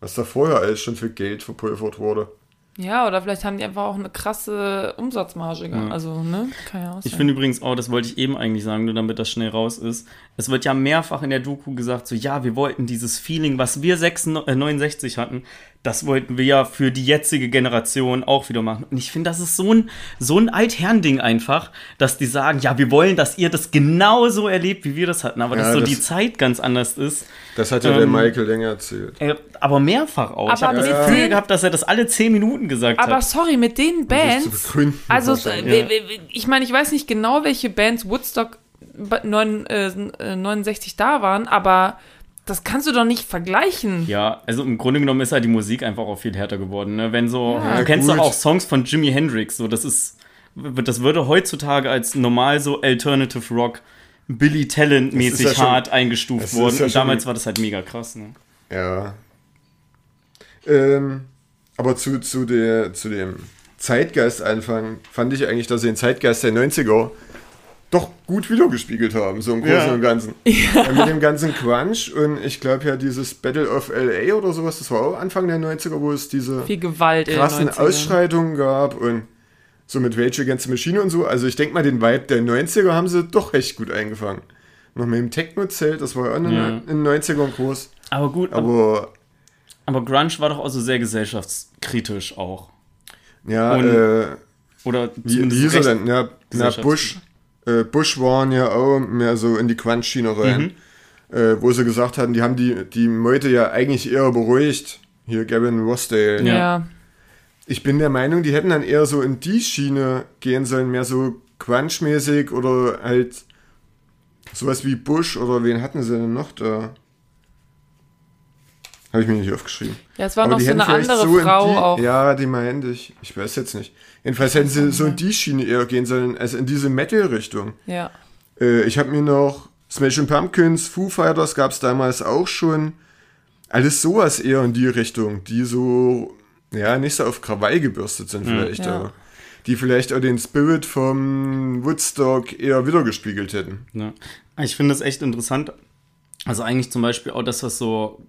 S3: Was da vorher alles schon für Geld verpulvert wurde.
S2: Ja, oder vielleicht haben die einfach auch eine krasse Umsatzmarge.
S1: Ja.
S2: Also, ne? Kann ja auch
S1: Ich finde übrigens auch, das wollte ich eben eigentlich sagen, nur damit das schnell raus ist. Es wird ja mehrfach in der Doku gesagt, so ja, wir wollten dieses Feeling, was wir 66, äh, 69 hatten, das wollten wir ja für die jetzige Generation auch wieder machen. Und ich finde, das ist so ein, so ein Altherrending einfach, dass die sagen, ja, wir wollen, dass ihr das genauso erlebt, wie wir das hatten, aber
S3: Ja,
S1: dass so
S3: das-
S1: die Zeit ganz anders ist.
S3: Das hat ja der
S1: Ähm,
S3: Michael länger erzählt.
S1: Äh, aber mehrfach auch. ich
S2: Aber
S1: habe das Gefühl gehabt, dass er das alle 10 Minuten gesagt
S2: Aber
S1: hat.
S2: sorry, mit den Bands. Also, äh, w- ich meine, ich weiß nicht genau, welche Bands Woodstock bei neun- äh, äh, 69 da waren, aber das kannst du doch nicht vergleichen.
S1: Ja, also im Grunde genommen ist halt die Musik einfach auch viel härter geworden. Ne? Wenn so,
S2: Ja,
S1: du kennst
S3: gut.
S1: doch auch Songs von Jimi Hendrix, so das ist, das würde heutzutage als normal so Alternative Rock, Billy Talent mäßig
S3: ja schon-
S1: hart eingestuft worden.
S3: ja
S1: Und damals war das halt mega krass. Ne?
S3: Ja. Ähm, aber zu, zu, der, zu dem Zeitgeist anfangen, fand ich eigentlich, dass sie den Zeitgeist der 90er doch gut wiedergespiegelt haben, so im Großen
S1: Ja.
S3: und Ganzen. Äh, Mit dem ganzen Crunch und ich glaube ja dieses Battle of LA oder sowas, das war auch Anfang der 90er, wo es diese
S2: Viel Gewalt in
S3: krassen
S2: den 90ern.
S3: Ausschreitungen gab und so mit Rage Against the Machine und so. Also ich denke mal, den Vibe der 90er haben sie doch recht gut eingefangen. Noch mit dem Techno-Zelt, das war ja auch in,
S1: Ja.
S3: in den 90ern groß.
S1: Aber gut, aber,
S3: Aber
S1: aber Grunge war doch auch so sehr gesellschaftskritisch auch.
S3: ja,
S1: Und
S3: äh,
S1: Oder
S3: wie, wie hieß er denn? Ja, na, Bush, äh, Bush waren ja auch mehr so in die Crunch-Schiene rein.
S1: Mhm.
S3: äh, wo sie gesagt hatten, die haben die, die Meute ja eigentlich eher beruhigt. Hier Gavin Rossdale.
S2: Ja.
S1: Ja.
S3: Ich bin der Meinung, die hätten dann eher so in die Schiene gehen sollen, mehr so Crunch-mäßig oder halt sowas wie Bush oder wen hatten sie denn noch da? Habe ich mir nicht aufgeschrieben.
S2: Ja, es war
S3: Aber
S2: noch so eine andere
S3: in
S2: Frau
S3: die,
S2: auch.
S3: Ja, die meinte ich. Ich weiß jetzt nicht. Jedenfalls hätten sie so in die Schiene eher gehen sollen, als in diese Metal-Richtung.
S2: Ja.
S3: Äh, ich habe mir noch Smashing Pumpkins, Foo Fighters gab es damals auch schon. Alles sowas eher in die Richtung, die so, ja, nicht so auf Krawall gebürstet sind vielleicht,
S2: Ja.
S3: aber die vielleicht auch den Spirit vom Woodstock eher wiedergespiegelt hätten.
S1: Ja. Ich finde das echt interessant. Also eigentlich zum Beispiel auch das, was so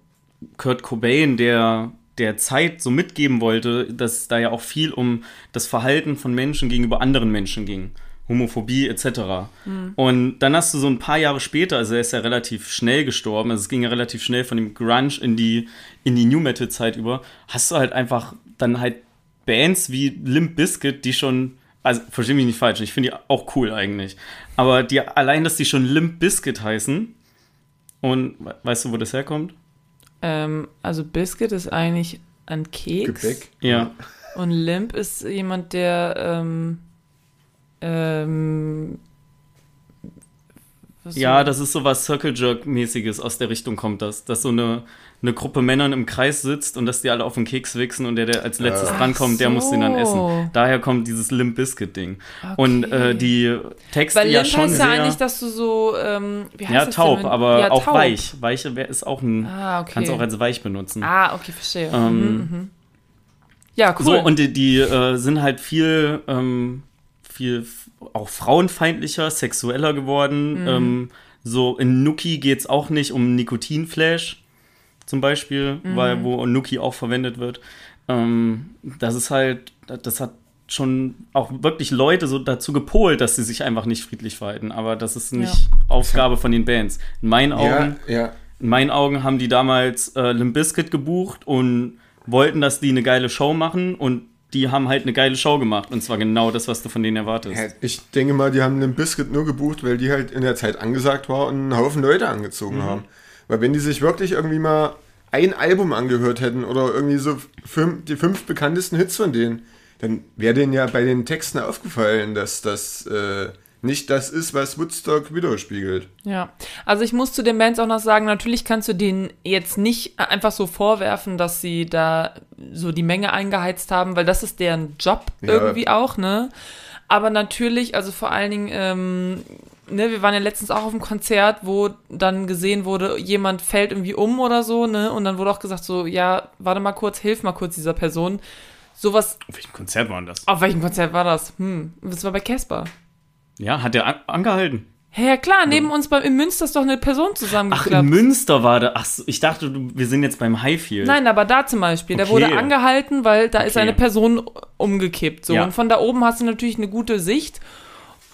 S1: Kurt Cobain der, der Zeit so mitgeben wollte, dass da ja auch viel um das Verhalten von Menschen gegenüber anderen Menschen ging. Homophobie etc. Und dann hast du so ein paar Jahre später, also er ist ja relativ schnell gestorben, also es ging ja relativ schnell von dem Grunge in die, in die New Metal Zeit über, hast du halt einfach dann halt Bands wie Limp Bizkit, die schon, also verstehe mich nicht falsch, ich finde die auch cool eigentlich, aber die allein, dass die schon Limp Bizkit heißen und we- weißt du, wo das herkommt?
S2: Ähm, also Biscuit ist eigentlich ein Keks.
S3: Gebäck.
S1: Ja,
S2: Und Limp ist jemand, der ähm, ähm, was
S1: ja,
S2: so-
S1: das ist so was Circle Jerk mäßiges aus der Richtung kommt das, dass so eine eine Gruppe Männern im Kreis sitzt und dass die alle auf den Keks wichsen und der, der als letztes
S3: Ach
S1: drankommt, der muss den dann
S2: so.
S1: essen. Daher kommt dieses Limp Bizkit Ding. Und äh, die Texte
S2: Weil
S1: ja
S2: Limp
S1: schon
S2: heißt
S1: sehr
S2: ja eigentlich, dass du so, ähm, wie heißt
S1: ja
S2: das
S1: taub,
S2: denn,
S1: aber
S2: ja,
S1: auch
S2: taub.
S1: weich. Weiche ist auch ein
S2: Ah, okay.
S1: kannst auch als weich benutzen.
S2: Ah, okay, verstehe.
S1: Ähm,
S2: mhm, mhm. Ja, cool.
S1: So, und die, die äh, sind halt viel, ähm, viel auch frauenfeindlicher, sexueller geworden.
S2: Mhm.
S1: Ähm, so in Nuki geht es auch nicht um Nikotinflash zum Beispiel,
S2: Mhm.
S1: weil wo Nuki auch verwendet wird. Ähm, das ist halt, das hat schon auch wirklich Leute so dazu gepolt, dass sie sich einfach nicht friedlich verhalten. Aber das ist nicht Aufgabe von den Bands. In meinen Augen
S3: Ja, ja.
S1: in meinen Augen haben die damals äh, Limp Bizkit gebucht und wollten, dass die eine geile Show machen und die haben halt eine geile Show gemacht und zwar genau das, was du von denen erwartest.
S3: Ja, Ich denke mal, die haben den Biscuit nur gebucht, weil die halt in der Zeit angesagt war und einen Haufen Leute angezogen haben. Weil wenn die sich wirklich irgendwie mal ein Album angehört hätten oder irgendwie so fünf, die fünf bekanntesten Hits von denen, dann wäre denen ja bei den Texten aufgefallen, dass das äh, nicht das ist, was Woodstock widerspiegelt.
S2: Ja, also ich muss zu den Bands auch noch sagen, natürlich kannst du denen jetzt nicht einfach so vorwerfen, dass sie da so die Menge eingeheizt haben, weil das ist deren Job
S3: Ja.
S2: irgendwie auch, ne? Aber natürlich, also vor allen Dingen, ähm, ne, wir waren ja letztens auch auf einem Konzert, wo dann gesehen wurde, jemand fällt irgendwie um oder so, ne? Und dann wurde auch gesagt, so, ja, warte mal kurz, hilf mal kurz dieser Person. Sowas,
S1: Auf welchem Konzert war das?
S2: auf welchem Konzert war das? Hm, das war bei Casper.
S1: Ja, hat der an angehalten.
S2: Hä, ja klar, neben uns beim, in Münster ist doch eine Person
S1: Ach,
S2: zusammengeklappt.
S1: in Münster war der. Ach, ich dachte, wir sind jetzt beim Highfield.
S2: Nein, aber da zum Beispiel, der
S1: Okay.
S2: wurde angehalten, weil da ist
S1: Okay.
S2: eine Person umgekippt. So.
S1: Ja.
S2: Und von da oben hast du natürlich eine gute Sicht.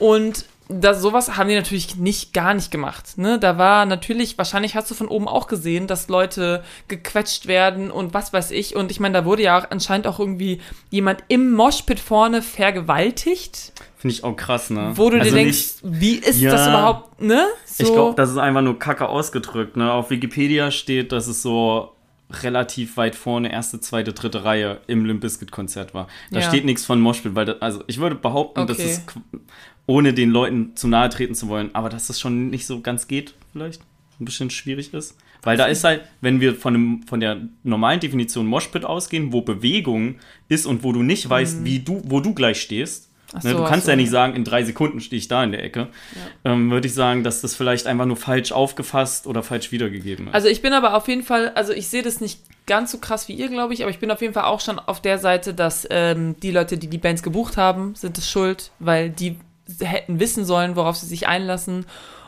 S2: Und das, sowas haben die natürlich nicht, gar nicht gemacht. Ne? Da war natürlich, wahrscheinlich hast du von oben auch gesehen, dass Leute gequetscht werden und was weiß ich. Und ich meine, da wurde ja auch anscheinend auch irgendwie jemand im Moshpit vorne vergewaltigt,
S1: Finde ich auch krass, ne?
S2: wo du
S1: Also
S2: dir denkst,
S1: nicht-
S2: wie ist
S1: Ja.
S2: das überhaupt, ne? So,
S1: Ich glaube, das ist einfach nur kacke ausgedrückt. Ne? Auf Wikipedia steht, dass es so relativ weit vorne, erste, zweite, dritte Reihe im Limp Bizkit Konzert war. Da
S2: Ja.
S1: steht nichts von Moshpit, weil das, also ich würde behaupten, dass
S2: Okay.
S1: es qu- ohne den Leuten zu nahe treten zu wollen, aber dass das schon nicht so ganz geht, vielleicht ein bisschen schwierig ist. Weil da ist halt, wenn wir von, dem, von der normalen Definition Moshpit ausgehen, wo Bewegung ist und wo du nicht weißt, wie du, wo du gleich stehst,
S2: Mhm. Ach
S1: ne,
S2: so,
S1: du kannst
S2: so.
S1: ja nicht sagen, in drei Sekunden stehe ich da in der Ecke, ähm, würde ich sagen, dass das vielleicht einfach nur falsch aufgefasst oder falsch wiedergegeben ist.
S2: Also ich bin aber auf jeden Fall, also ich sehe das nicht ganz so krass wie ihr, glaube ich, aber ich bin auf jeden Fall auch schon auf der Seite, dass ähm, die Leute, die die Bands gebucht haben, sind es schuld, weil die hätten wissen sollen, worauf sie sich einlassen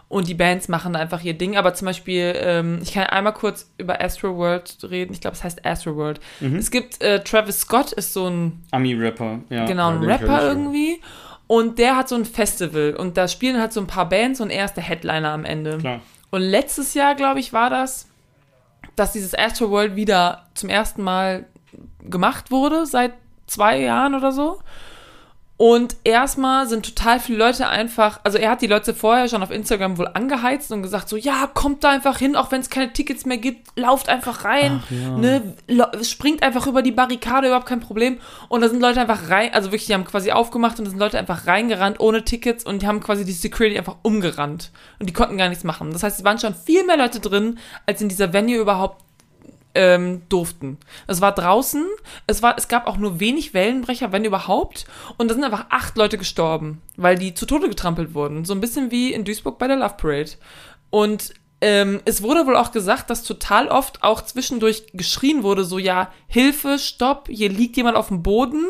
S2: und die Bands machen einfach ihr Ding. Aber zum Beispiel, ähm, ich kann einmal kurz über Astro World reden. Ich glaube, es heißt Astro World. Es gibt äh, Travis Scott ist so ein
S1: Ami-Rapper, ja.
S2: genau, ein Rapper irgendwie. Und der hat so ein Festival und da spielen halt so ein paar Bands und er ist der Headliner am Ende.
S1: Klar.
S2: Und letztes Jahr, glaube ich, war das, dass dieses Astro World wieder zum ersten Mal gemacht wurde, seit zwei Jahren oder so. Und erstmal sind total viele Leute einfach, also er hat die Leute vorher schon auf Instagram wohl angeheizt und gesagt so, ja, kommt da einfach hin, auch wenn es keine Tickets mehr gibt, lauft einfach rein,
S1: ja.
S2: ne, springt einfach über die Barrikade, überhaupt kein Problem. Und da sind Leute einfach rein, also wirklich, die haben quasi aufgemacht und da sind Leute einfach reingerannt ohne Tickets und die haben quasi die Security einfach umgerannt. Und die konnten gar nichts machen. Das heißt, es waren schon viel mehr Leute drin, als in dieser Venue überhaupt ähm, durften. Es war draußen, es, war, es gab auch nur wenig Wellenbrecher, wenn überhaupt. Und da sind einfach acht Leute gestorben, weil die zu Tode getrampelt wurden. So ein bisschen wie in Duisburg bei der Love Parade. Und ähm, es wurde wohl auch gesagt, dass total oft auch zwischendurch geschrien wurde, so ja, Hilfe, Stopp, hier liegt jemand auf dem Boden.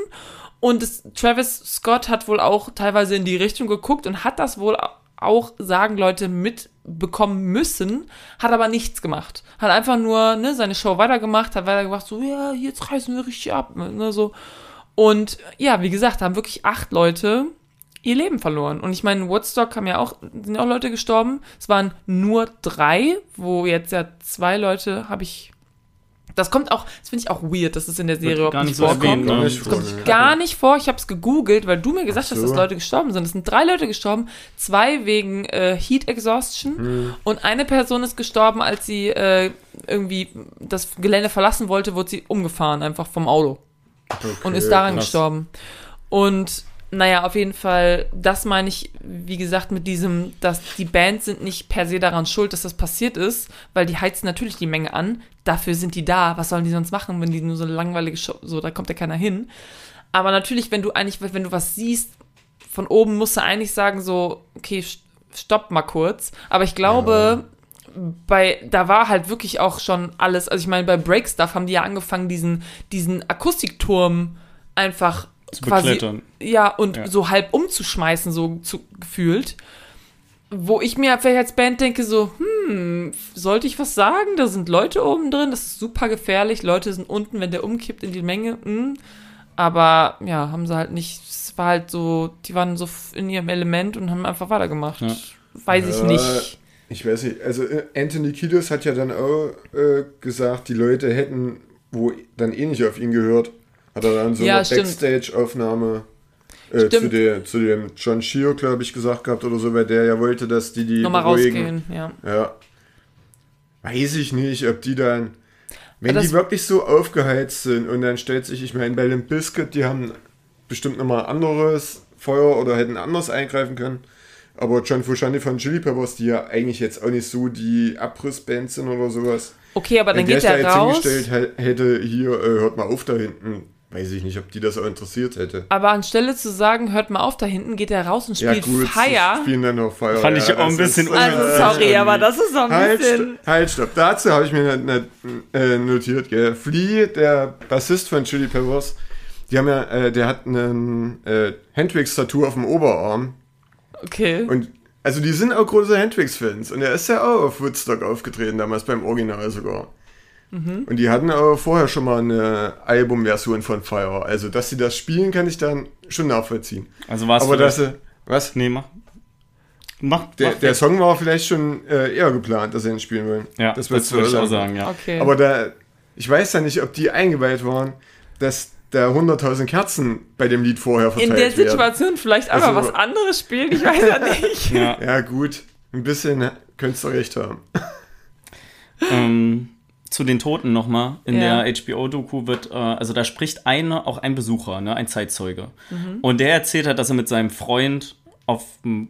S2: Und es, Travis Scott hat wohl auch teilweise in die Richtung geguckt und hat das wohl auch, sagen Leute, mitbekommen müssen, hat aber nichts gemacht. Hat einfach nur ne, seine Show weitergemacht, hat weitergemacht, so, ja, jetzt reißen wir richtig ab. Ne, so. Und ja, wie gesagt, haben wirklich acht Leute ihr Leben verloren. Und ich meine, in Woodstock haben ja auch, sind ja auch Leute gestorben. Es waren nur drei, wo jetzt ja zwei Leute habe ich. Das kommt auch, das finde ich auch weird, dass es in der Serie überhaupt
S1: gar
S2: nicht
S1: so
S2: vorkommt.
S1: erwähnt, ne?
S3: Gar nicht
S2: Das kommt
S3: vor, ne?
S2: gar nicht vor. Ich habe es gegoogelt, weil du mir gesagt
S3: Ach
S2: hast,
S3: so.
S2: dass Leute gestorben sind. Es sind drei Leute gestorben, zwei wegen äh, Heat Exhaustion
S3: Hm.
S2: und eine Person ist gestorben, als sie äh, irgendwie das Gelände verlassen wollte, wurde sie umgefahren, einfach vom Auto und ist daran
S1: krass.
S2: gestorben. Und naja, auf jeden Fall, das meine ich, wie gesagt, mit diesem, dass die Bands sind nicht per se daran schuld, dass das passiert ist, weil die heizen natürlich die Menge an. Dafür sind die da. Was sollen die sonst machen, wenn die nur so eine langweilige Show, so, da kommt ja keiner hin. Aber natürlich, wenn du eigentlich, wenn du was siehst, von oben musst du eigentlich sagen, so, okay, st- stopp mal kurz. Aber ich glaube, bei, da war halt wirklich auch schon alles, also ich meine, bei Breakstuff haben die ja angefangen, diesen, diesen Akustikturm einfach
S1: Zu
S2: quasi,
S1: beklettern.
S2: ja, und
S1: Ja.
S2: so halb umzuschmeißen, so zu, gefühlt. Wo ich mir vielleicht als Band denke, so, hm, sollte ich was sagen? Da sind Leute oben drin, das ist super gefährlich. Leute sind unten, wenn der umkippt in die Menge. Hm. Aber ja, haben sie halt nicht. Es war halt so, die waren so in ihrem Element und haben einfach weitergemacht.
S1: Ja.
S2: Weiß ich
S3: Ja,
S2: nicht.
S3: Ich weiß nicht, also äh, Anthony Kiedis hat ja dann auch äh, gesagt, die Leute hätten wo dann eh nicht auf ihn gehört. Hat er dann so
S2: Ja,
S3: eine. Backstage-Aufnahme äh, zu, der, zu dem John Shear, glaube ich, gesagt gehabt oder so, weil der ja wollte, dass die die
S2: Nochmal
S3: beruhigen.
S2: rausgehen, ja.
S3: Ja. Weiß ich nicht, ob die dann, wenn die wirklich so aufgeheizt sind und dann stellt sich, ich meine, bei Limp Bizkit, die haben bestimmt nochmal anderes Feuer oder hätten anders eingreifen können. Aber John Frusciante von Chili Peppers, die ja eigentlich jetzt auch nicht so die Abrissband sind oder sowas.
S2: Okay, aber dann
S3: der
S2: geht
S3: sich da
S2: er
S3: jetzt
S2: raus.
S3: hingestellt hä- hätte, hier, äh, hört mal auf da hinten, weiß ich nicht, ob die das auch interessiert hätte.
S2: Aber anstelle zu sagen, hört mal auf da hinten, geht er raus und
S3: Ja
S2: spielt
S3: gut, sie
S2: Fire.
S3: spielen dann noch Fire.
S1: Fand ich
S3: ja,
S1: auch ein bisschen
S3: ist-
S2: Also
S3: äh,
S2: sorry, aber das ist so ein
S3: Halt,
S2: bisschen.
S3: halt, stopp. Dazu habe ich mir nicht, nicht, äh, notiert, gell. Flea, der Bassist von Chili Peppers, die haben ja, äh, der hat einen äh, Hendrix-Tattoo auf dem Oberarm.
S2: Okay.
S3: Und also die sind auch große Hendrix-Fans. Und er ist ja auch auf Woodstock aufgetreten, damals beim Original sogar.
S2: Mhm.
S3: Und die hatten aber vorher schon mal eine Albumversion von Fire. Also, dass sie das spielen, kann ich dann schon nachvollziehen.
S1: Also war es
S3: aber dass sie, was?
S1: Nee, mach. Mach.
S3: Der,
S1: mach
S3: der Song war vielleicht schon äh, eher geplant, dass sie ihn spielen wollen.
S1: ja,
S3: das
S1: das, würde ich auch
S3: sagen.
S1: ja.
S2: Okay.
S3: Aber da, ich weiß ja nicht, ob die eingeweiht waren, dass da 100.000 Kerzen bei dem Lied vorher verteilt
S2: in der
S3: werden.
S2: Situation vielleicht
S3: Also-
S2: aber was anderes spielen, ich weiß ja nicht.
S1: ja.
S3: Ja, gut. Ein bisschen könntest du recht haben.
S1: ähm, zu den Toten nochmal. In
S2: Ja.
S1: der HBO-Doku wird, äh, also da spricht einer, auch ein Besucher, ne, ein Zeitzeuge.
S2: Mhm.
S1: Und der erzählt hat, dass er mit seinem Freund auf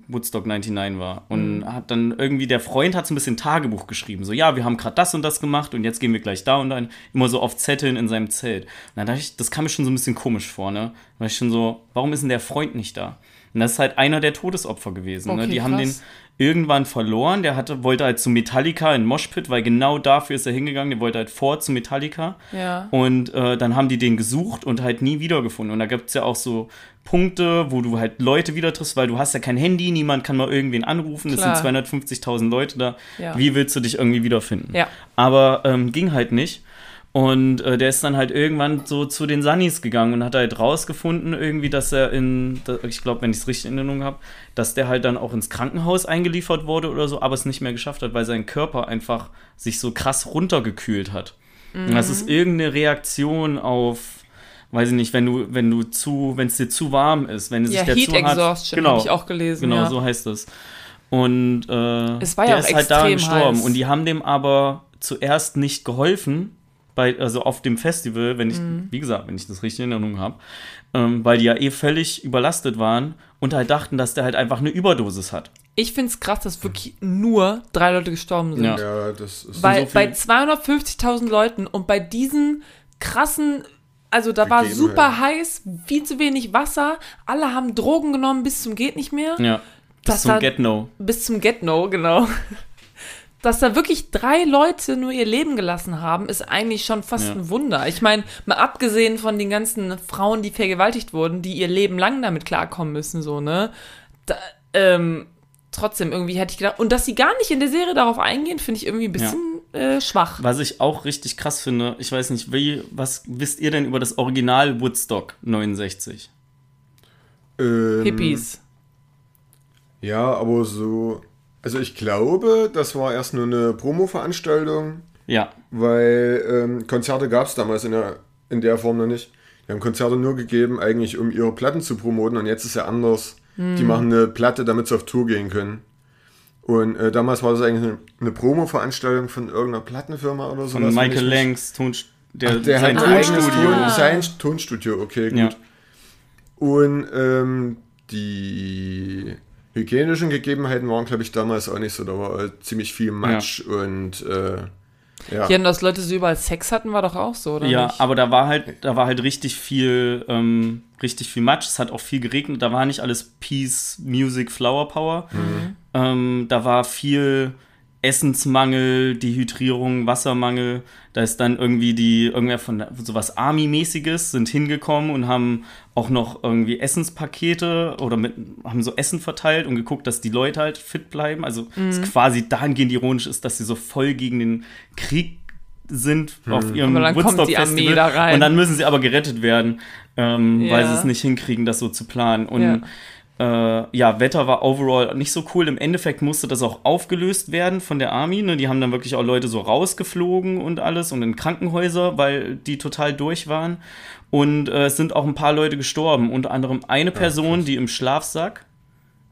S1: Woodstock 99 war. Und
S2: Mhm.
S1: hat dann irgendwie, der Freund hat so ein bisschen Tagebuch geschrieben. So, ja, wir haben gerade das und das gemacht und jetzt gehen wir gleich da und dann. Immer so auf Zetteln in seinem Zelt. Und dann dachte ich, das kam mir schon so ein bisschen komisch vor, ne? War ich schon so, warum ist denn der Freund nicht da? Und das ist halt einer der Todesopfer gewesen. ne?
S2: Okay,
S1: Die haben den
S2: krass.
S1: Irgendwann verloren. Der hatte, wollte halt zu Metallica in Moshpit, weil genau dafür ist er hingegangen. Der wollte halt vor zu Metallica.
S2: Ja.
S1: Und äh, dann haben die den gesucht und halt nie wiedergefunden. Und da gibt es ja auch so Punkte, wo du halt Leute wieder triffst, weil du hast ja kein Handy, niemand kann mal irgendwen anrufen. Es sind 250.000 Leute da.
S2: Ja.
S1: Wie willst du dich irgendwie wiederfinden?
S2: Ja.
S1: Aber ähm, ging halt nicht. Und äh, der ist dann halt irgendwann so zu den Sunnies gegangen und hat halt rausgefunden, irgendwie, dass er in, da- ich glaube, wenn ich es richtig in Erinnerung habe, dass der halt dann auch ins Krankenhaus eingeliefert wurde oder so, aber es nicht mehr geschafft hat, weil sein Körper einfach sich so krass runtergekühlt hat. Und das ist irgendeine Reaktion auf, weiß ich nicht, wenn du, wenn du zu, wenn es dir zu warm ist, wenn es
S2: Ja,
S1: sich der
S2: Heat
S1: zu hart,
S2: Exhaustion
S1: genau,
S2: habe ich auch gelesen.
S1: genau,
S2: ja.
S1: so heißt es. Und äh,
S2: Es war
S1: der
S2: ja auch
S1: ist halt daran
S2: extrem
S1: gestorben.
S2: heiß.
S1: Und die haben dem aber zuerst nicht geholfen, bei, also auf dem Festival, wenn ich,
S2: Mhm.
S1: wie gesagt, wenn ich das richtig in Erinnerung habe, ähm, weil die ja eh völlig überlastet waren und halt dachten, dass der halt einfach eine Überdosis hat.
S2: Ich finde es krass, dass wirklich nur drei Leute gestorben sind.
S1: Ja.
S3: Ja, das ist
S2: Bei,
S1: so
S2: bei 250.000 Leuten und bei diesen krassen, also da war super heiß, viel zu wenig Wasser, alle haben Drogen genommen bis zum geht nicht mehr,
S1: Ja. Bis
S2: Das
S1: zum Get No.
S2: bis zum Get No, genau. Dass da wirklich drei Leute nur ihr Leben gelassen haben, ist eigentlich schon fast
S1: Ja.
S2: ein Wunder. Ich meine, mal abgesehen von den ganzen Frauen, die vergewaltigt wurden, die ihr Leben lang damit klarkommen müssen, so, ne? Da, ähm, trotzdem, irgendwie hätte ich gedacht, und dass sie gar nicht in der Serie darauf eingehen, finde ich irgendwie ein bisschen äh, schwach.
S1: Was ich auch richtig krass finde, ich weiß nicht, wie, was wisst ihr denn über das Original Woodstock 69?
S3: ähm,
S2: Hippies.
S3: Ja, aber so. Also ich glaube, das war erst nur eine Promo-Veranstaltung,
S1: Ja,
S3: weil ähm, Konzerte gab es damals in der, in der Form noch nicht. Die haben Konzerte nur gegeben, eigentlich um ihre Platten zu promoten und jetzt ist ja anders. Die machen eine Platte, damit sie auf Tour gehen können. Und äh, damals war das eigentlich eine, eine Promo-Veranstaltung von irgendeiner Plattenfirma oder so.
S1: von Michael Langs der,
S3: Ach, der
S1: sein
S3: hat ein
S1: Tonstudio.
S3: Ton, sein Tonstudio, okay, gut.
S1: Ja.
S3: Und ähm, die hygienischen Gegebenheiten waren, glaube ich, damals auch nicht so. Da war halt ziemlich viel Matsch und äh, ja.
S2: Ja, und dass Leute so überall Sex hatten, war doch auch so, oder
S1: Ja,
S2: nicht?
S1: aber da war halt, da war halt richtig viel, ähm, richtig viel Matsch. Es hat auch viel geregnet. Da war nicht alles Peace, Music, Flower Power. Ähm, da war viel Essensmangel, Dehydrierung, Wassermangel. Da ist dann irgendwie die, irgendwer von sowas Army-mäßiges sind hingekommen und haben auch noch irgendwie Essenspakete oder mit, haben so Essen verteilt und geguckt, dass die Leute halt fit bleiben. Also es quasi dahingehend ironisch ist, dass sie so voll gegen den Krieg sind auf ihrem Woodstock-Festival.
S2: Da.
S1: Und dann müssen sie aber gerettet werden, ähm,
S2: Ja.
S1: weil sie es nicht hinkriegen, das so zu planen. Und ja. Äh, ja, Wetter war overall nicht so cool. Im Endeffekt musste das auch aufgelöst werden von der Army. Ne? Die haben dann wirklich auch Leute so rausgeflogen und alles und in Krankenhäuser, weil die total durch waren. Und äh, es sind auch ein paar Leute gestorben. Unter anderem eine Person, die im Schlafsack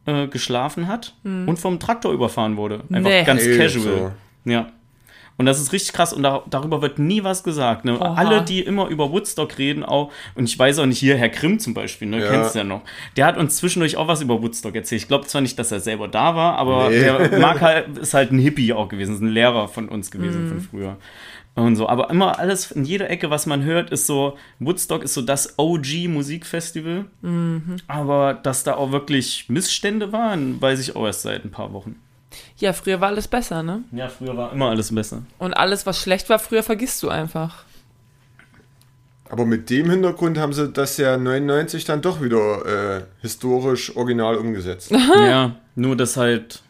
S1: äh, geschlafen hat und vom Traktor überfahren wurde. Einfach
S2: Nee.
S1: ganz
S3: Ey,
S1: casual. Ja. Und das ist richtig krass und da, darüber wird nie was gesagt. Ne? Alle, die immer über Woodstock reden, auch, und ich weiß auch nicht, hier Herr Grimm zum Beispiel, ne,
S3: Ja.
S1: kennst du ja noch, der hat uns zwischendurch auch was über Woodstock erzählt. Ich glaube zwar nicht, dass er selber da war, aber
S3: Nee.
S1: der Mark halt, ist halt ein Hippie auch gewesen, ist ein Lehrer von uns gewesen von früher. Und so, aber immer alles in jeder Ecke, was man hört, ist so, Woodstock ist so das OG-Musikfestival. Aber dass da auch wirklich Missstände waren, weiß ich auch erst seit ein paar Wochen.
S2: Ja, früher war alles besser, ne?
S1: Ja, früher war immer alles besser.
S2: Und alles, was schlecht war, früher vergisst du einfach.
S3: Aber mit dem Hintergrund haben sie das ja 99 dann doch wieder äh, historisch original umgesetzt.
S1: ja, nur dass halt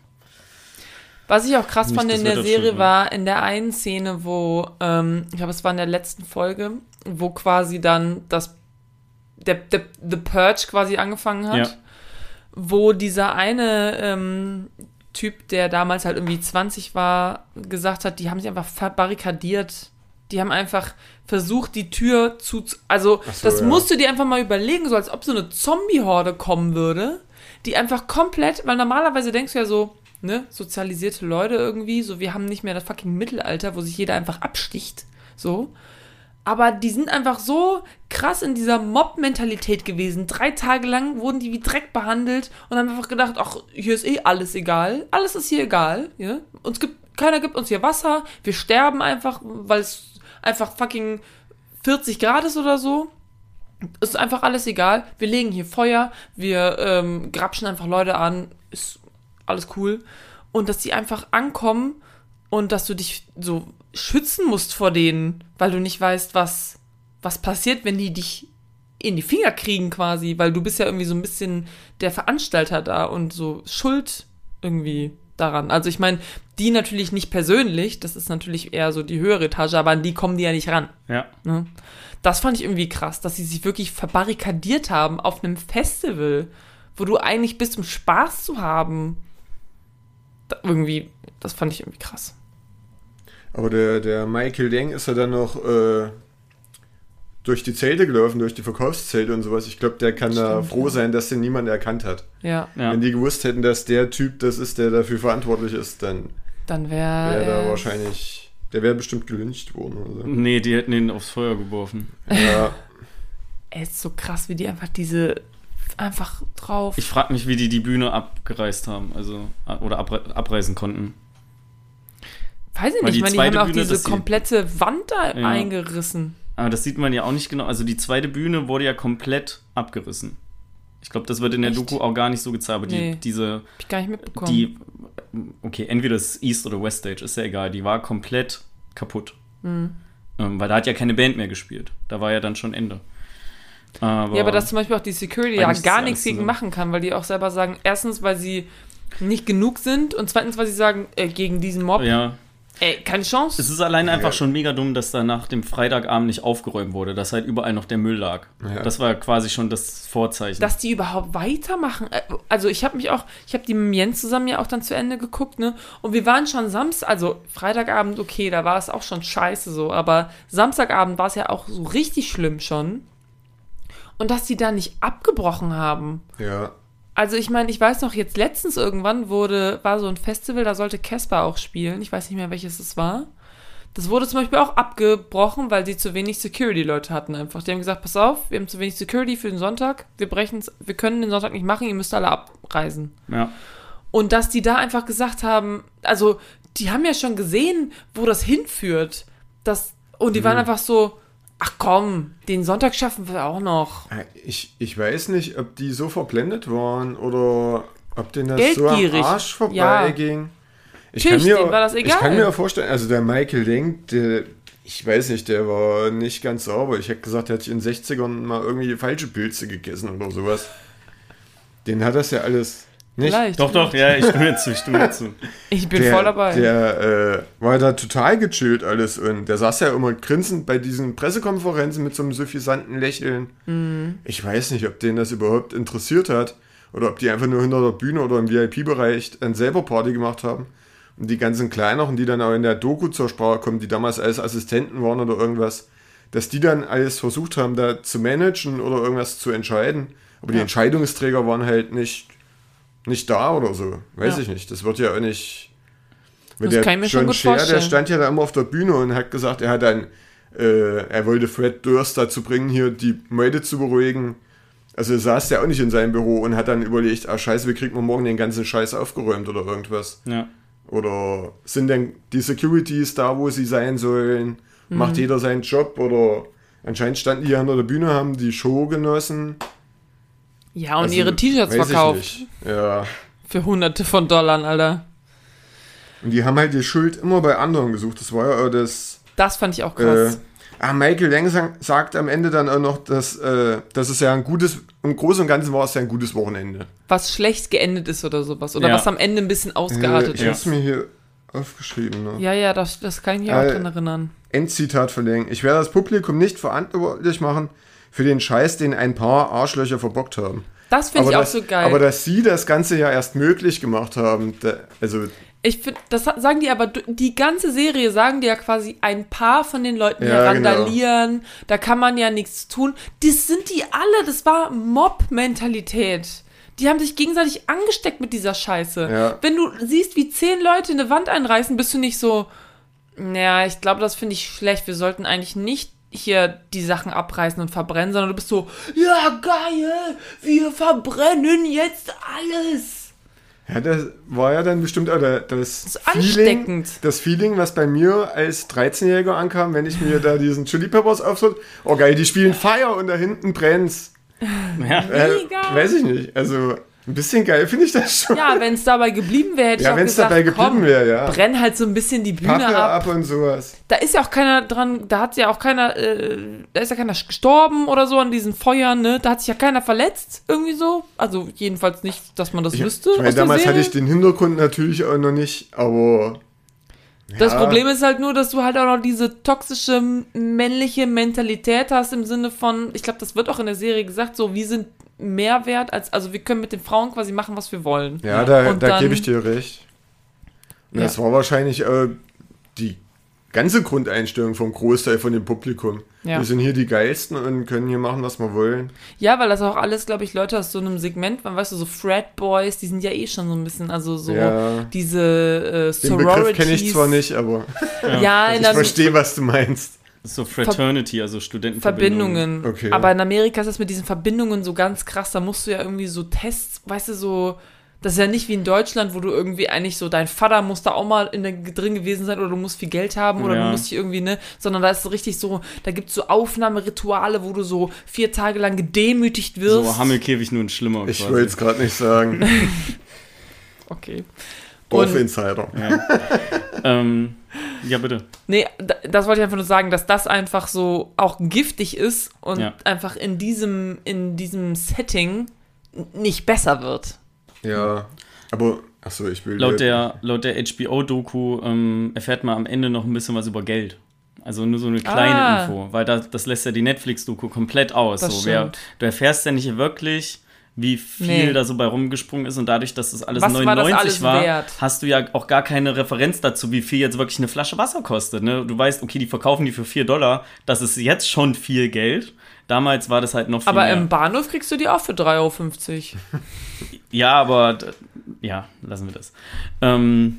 S2: Was ich auch krass
S1: Nicht
S2: fand
S1: das
S2: in der Serie war, in der einen Szene, wo, ähm, ich glaube, es war in der letzten Folge, wo quasi dann das, der, der The Purge quasi angefangen hat,
S1: Ja.
S2: wo dieser eine ähm, Typ, der damals halt irgendwie 20 war, gesagt hat, die haben sich einfach verbarrikadiert. Die haben einfach versucht, die Tür zu. Also,
S3: so,
S2: das
S3: ja.
S2: musst du dir einfach mal überlegen, so als ob so eine Zombie-Horde kommen würde, die einfach komplett, weil normalerweise denkst du ja so, ne, sozialisierte Leute irgendwie, so wir haben nicht mehr das fucking Mittelalter, wo sich jeder einfach absticht, so. Aber die sind einfach so krass in dieser Mob-Mentalität gewesen. Drei Tage lang wurden die wie Dreck behandelt und haben einfach gedacht, ach, hier ist eh alles egal. Alles ist hier egal. Ja? Uns gibt, keiner gibt uns hier Wasser. Wir sterben einfach, weil es einfach fucking 40 Grad ist oder so. Ist einfach alles egal. Wir legen hier Feuer, wir ähm, grapschen einfach Leute an. Ist alles cool. Und dass die einfach ankommen und dass du dich so schützen musst vor denen, weil du nicht weißt, was, was passiert, wenn die dich in die Finger kriegen quasi, weil du bist ja irgendwie so ein bisschen der Veranstalter da und so schuld irgendwie daran. Also ich meine, die natürlich nicht persönlich, das ist natürlich eher so die höhere Etage, aber an die kommen die ja nicht ran.
S1: Ja.
S2: Ne? Das fand ich irgendwie krass, dass sie sich wirklich verbarrikadiert haben auf einem Festival, wo du eigentlich bist, um Spaß zu haben. Da, irgendwie, das fand ich irgendwie krass.
S3: Aber der, der Michael Deng ist ja dann noch äh, durch die Zelte gelaufen, durch die Verkaufszelte und sowas. Ich glaube, der kann da
S2: Stimmt,
S3: froh
S2: ja.
S3: sein, dass den niemand erkannt hat.
S2: Ja,
S1: Ja.
S3: Wenn die gewusst hätten, dass der Typ das ist, der dafür verantwortlich ist, dann
S2: dann wäre.
S3: wäre da wahrscheinlich, der wäre bestimmt gelyncht worden oder so.
S1: Nee, die hätten ihn aufs Feuer geworfen.
S3: Ja,
S2: Ey, ist so krass, wie die einfach diese. Einfach drauf.
S1: Ich frage mich, wie die die Bühne abgereist haben, also oder abre abreißen konnten.
S2: Weiß ich nicht, ich meine, die haben auch
S1: Bühne,
S2: diese komplette Wand da
S1: Ja.
S2: eingerissen.
S1: Aber das sieht man ja auch nicht genau. Also die zweite Bühne wurde ja komplett abgerissen. Ich glaube, das wird in der
S2: Echt?
S1: Doku auch gar nicht so gezeigt, aber die,
S2: Nee.
S1: diese,
S2: Hab ich gar nicht mitbekommen.
S1: die, okay, entweder das East oder West Stage, ist ja egal, die war komplett kaputt.
S2: Mhm.
S1: Ähm, weil da hat ja keine Band mehr gespielt. Da war ja dann schon Ende. Aber,
S2: Ja, aber dass zum Beispiel auch die Security ja gar nichts gegen machen kann, weil die auch selber sagen, erstens, weil sie nicht genug sind und zweitens, weil sie sagen, äh, gegen diesen Mob,
S1: ja,
S2: ey, keine Chance.
S1: es ist allein einfach
S3: Ja.
S1: schon mega dumm, dass da nach dem Freitagabend nicht aufgeräumt wurde, dass halt überall noch der Müll lag.
S3: Ja.
S1: Das war quasi schon das Vorzeichen.
S2: dass die überhaupt weitermachen. Äh, Also ich habe mich auch, ich habe die mit Jens zusammen ja auch dann zu Ende geguckt, ne? Und wir waren schon Samstag, also Freitagabend, okay, da war es auch schon scheiße so, aber Samstagabend war es ja auch so richtig schlimm schon. Und dass die da nicht abgebrochen haben.
S3: ja.
S2: Also ich meine, ich weiß noch, jetzt letztens irgendwann wurde, war so ein Festival, da sollte Casper auch spielen. Ich weiß nicht mehr, welches es war. Das wurde zum Beispiel auch abgebrochen, weil sie zu wenig Security-Leute hatten einfach. Die haben gesagt, pass auf, wir haben zu wenig Security für den Sonntag, wir brechen's, wir können den Sonntag nicht machen, ihr müsst alle abreisen.
S1: ja.
S2: Und dass die da einfach gesagt haben, also die haben ja schon gesehen, wo das hinführt. Das, und die waren einfach so, ach komm, den Sonntag schaffen wir auch noch.
S3: Äh, Ich, ich weiß nicht, ob die so verblendet waren oder ob denen das
S2: Geldgierig.
S3: so am Arsch
S2: Ja.
S3: vorbeiging. Ich
S2: Natürlich,
S3: kann mir,
S2: war das
S3: Ich
S2: egal.
S3: kann mir vorstellen, also der Michael Lenk, der, ich weiß nicht, der war nicht ganz sauber. Ich hätte gesagt, er hat in den 60ern mal irgendwie falsche Pilze gegessen oder sowas. Den hat das ja alles nicht.
S2: Vielleicht.
S1: Doch, doch, ja, ich stimme zu, ich stimme zu.
S2: Ich bin
S3: der,
S2: voll dabei.
S3: Der äh, war da total gechillt alles und der saß ja immer grinsend bei diesen Pressekonferenzen mit so einem suffisanten Lächeln.
S2: Mhm.
S3: Ich weiß nicht, ob den das überhaupt interessiert hat oder ob die einfach nur hinter der Bühne oder im VIP-Bereich dann selber Party gemacht haben. Und die ganzen Kleineren, die dann auch in der Doku zur Sprache kommen, die damals als Assistenten waren oder irgendwas, dass die dann alles versucht haben, da zu managen oder irgendwas zu entscheiden. Aber die
S2: Ja.
S3: Entscheidungsträger waren halt nicht, nicht da oder so. Weiß
S2: Ja.
S3: ich nicht. Das wird ja auch nicht. Weil
S2: Das
S3: der
S2: kann ich mir schon
S3: John
S2: gut
S3: Scher, der
S2: vorstellen.
S3: stand ja da immer auf der Bühne und hat gesagt, er hat dann, äh, er wollte Fred Durst dazu bringen, hier die Meute zu beruhigen. Also er saß ja auch nicht in seinem Büro und hat dann überlegt, ah scheiße, wie kriegt man morgen den ganzen Scheiß aufgeräumt oder irgendwas.
S1: Ja.
S3: Oder sind denn die Securities da, wo sie sein sollen?
S2: Mhm.
S3: Macht jeder seinen Job? Oder anscheinend standen die ja hinter der Bühne, haben die Show genossen.
S2: Ja, und
S3: Also,
S2: ihre T-Shirts
S3: ich
S2: verkauft.
S3: Ja.
S2: Für hunderte von Dollar, Alter.
S3: Und die haben halt die Schuld immer bei anderen gesucht. Das war ja auch das.
S2: Das fand ich auch
S3: Äh,
S2: krass.
S3: ah, Michael Lang sagt am Ende dann auch noch, dass, äh, dass es ja ein gutes, im Großen und Ganzen war es ja ein gutes Wochenende.
S2: was schlecht geendet ist oder sowas. Oder
S1: Ja.
S2: was am Ende ein bisschen ausgeartet
S3: Äh, ich
S2: ist.
S3: hab's mir hier aufgeschrieben. Ne?
S2: Ja, ja, das, das kann ich mich auch
S3: Äh,
S2: dran erinnern.
S3: Endzitat verlegen. Ich werde das Publikum nicht verantwortlich machen für den Scheiß, den ein paar Arschlöcher verbockt haben.
S2: Das finde ich auch
S3: das,
S2: so geil.
S3: aber dass sie das Ganze ja erst möglich gemacht haben, da, also
S2: ich finde, das sa- sagen die aber, die ganze Serie sagen die ja quasi ein paar von den Leuten
S3: Ja, genau.
S2: randalieren, da kann man ja nichts tun. Das sind die alle, das war Mob-Mentalität. Die haben sich gegenseitig angesteckt mit dieser Scheiße.
S3: Ja.
S2: Wenn du siehst, wie zehn Leute eine Wand einreißen, bist du nicht so, naja, ich glaube, das finde ich schlecht. Wir sollten eigentlich nicht hier die Sachen abreißen und verbrennen, sondern du bist so, ja, geil, wir verbrennen jetzt alles.
S3: ja, das war ja dann bestimmt auch der, das,
S2: Das ist
S3: Feeling,
S2: ansteckend.
S3: das Feeling, was bei mir als 13-Jähriger ankam, wenn ich mir da diesen Chili Peppers auftritt. Oh geil, die spielen Fire und da hinten brennt's.
S1: Ja.
S3: Äh,
S2: Mega.
S3: weiß ich nicht. Also ein bisschen geil finde ich das schon.
S2: Ja, wenn es dabei geblieben wäre, hätte
S3: Ja,
S2: ich auch gesagt,
S3: dabei geblieben
S2: komm,
S3: wäre, ja.
S2: brenn halt so ein bisschen die Bühne
S3: Pappe
S2: ab.
S3: ab und sowas.
S2: Da ist ja auch keiner dran, da hat ja auch keiner, äh, da ist ja keiner gestorben oder so an diesen Feuern, ne? Da hat sich ja keiner verletzt, irgendwie so. Also jedenfalls nicht, dass man das
S3: Ich,
S2: wüsste.
S3: ich meine, damals hatte ich den Hintergrund natürlich auch noch nicht, aber.
S2: Das
S3: ja,
S2: Problem ist halt nur, dass du halt auch noch diese toxische männliche Mentalität hast im Sinne von, ich glaube, das wird auch in der Serie gesagt, so, wir sind mehr wert als, also wir können mit den Frauen quasi machen, was wir wollen.
S3: Ja, da, da gebe ich dir recht.
S2: Ja.
S3: Das war wahrscheinlich äh, die ganze Grundeinstellung vom Großteil von dem Publikum.
S2: Ja.
S3: Wir sind hier die Geilsten und können hier machen, was wir wollen.
S2: Ja, weil das auch alles, glaube ich, Leute aus so einem Segment, man weißt du, so Frat Boys, die sind ja eh schon so ein bisschen, also so
S3: Ja.
S2: diese äh,
S3: Den
S2: Sororities.
S3: Begriff kenne ich zwar nicht, aber
S2: Ja, in
S3: ich verstehe, was du meinst.
S1: So Fraternity, also Studentenverbindungen.
S2: Verbindungen.
S3: Okay.
S2: Aber in Amerika ist das mit diesen Verbindungen so ganz krass. Da musst du ja irgendwie so Tests, weißt du, so. Das ist ja nicht wie in Deutschland, wo du irgendwie eigentlich so, dein Vater muss da auch mal in der, drin gewesen sein oder du musst viel Geld haben oder
S1: Ja.
S2: du musst dich irgendwie, ne, sondern da ist so richtig so, da gibt es so Aufnahmerituale, wo du so vier Tage lang gedemütigt wirst.
S1: So Hammelkäfig nur ein schlimmer.
S3: Ich wollte es gerade nicht sagen.
S2: Okay. Und,
S3: Dorf-Insider.
S1: ähm, ja, bitte.
S2: nee, da- das wollte ich einfach nur sagen, dass das einfach so auch giftig ist und
S1: Ja.
S2: einfach in diesem, in diesem Setting nicht besser wird.
S3: Ja, aber, achso, ich will.
S1: Laut der, laut der HBO-Doku ähm, erfährt man am Ende noch ein bisschen was über Geld. Also nur so eine kleine
S2: Ah.
S1: Info, weil das, das lässt ja die Netflix-Doku komplett aus.
S2: Das
S1: so, wer, du erfährst ja nicht wirklich, wie viel
S2: Nee.
S1: da so bei rumgesprungen ist und dadurch, dass das alles
S2: Was war
S1: 99
S2: das alles
S1: war,
S2: wert?
S1: hast du ja auch gar keine Referenz dazu, wie viel jetzt wirklich eine Flasche Wasser kostet. Ne? Du weißt, okay, die verkaufen die für 4 Dollar, das ist jetzt schon viel Geld. Damals war das halt noch viel
S2: Aber
S1: mehr.
S2: im Bahnhof kriegst du die auch für 3,50 Euro.
S1: ja, aber ja, lassen wir das. Ähm,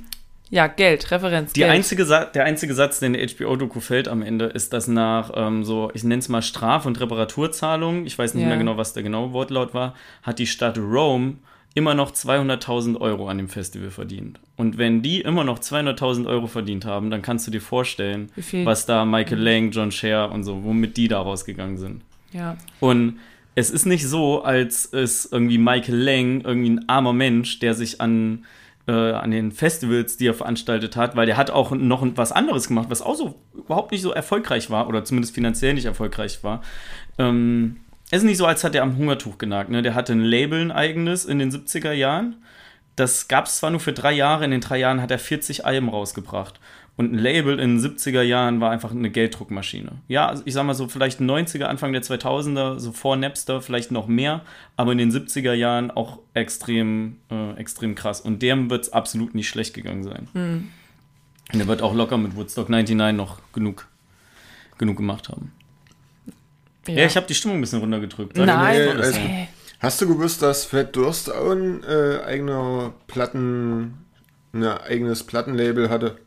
S2: Ja, Geld, Referenz.
S1: Die
S2: Geld.
S1: einzige der einzige Satz, der in der HBO-Doku fällt am Ende, ist, dass nach ähm, so, ich nenne es mal Straf- und Reparaturzahlungen, ich weiß nicht
S2: Ja.
S1: mehr genau, was der genaue Wortlaut war, hat die Stadt Rome immer noch 200.000 Euro an dem Festival verdient. Und wenn die immer noch 200.000 Euro verdient haben, dann kannst du dir vorstellen, was da Michael Lang, John Scher und so, womit die da rausgegangen sind.
S2: Ja.
S1: Und es ist nicht so, als ist irgendwie Michael Lang irgendwie ein armer Mensch, der sich an, äh, an den Festivals, die er veranstaltet hat, weil der hat auch noch was anderes gemacht, was auch so überhaupt nicht so erfolgreich war oder zumindest finanziell nicht erfolgreich war. Ähm, es ist nicht so, als hat er am Hungertuch genagt. Ne? Der hatte ein Label, ein eigenes in den 70er Jahren. Das gab es zwar nur für drei Jahre, in den drei Jahren hat er 40 Alben rausgebracht. Und ein Label in den 70er Jahren war einfach eine Gelddruckmaschine. Ja, also ich sag mal so, vielleicht 90er, Anfang der 2000er, so vor Napster, vielleicht noch mehr, aber in den 70er Jahren auch extrem, äh, extrem krass. Und dem wird es absolut nicht schlecht gegangen sein. Und er wird auch locker mit Woodstock 99 noch genug, genug gemacht haben. Ja, ich habe die Stimmung ein bisschen runtergedrückt. Sag
S2: Nein.
S1: das
S3: also-.
S2: Äh,
S3: Hast du gewusst, dass Fat Durst auch ein äh, eigener Platten, ein eigenes Plattenlabel hatte?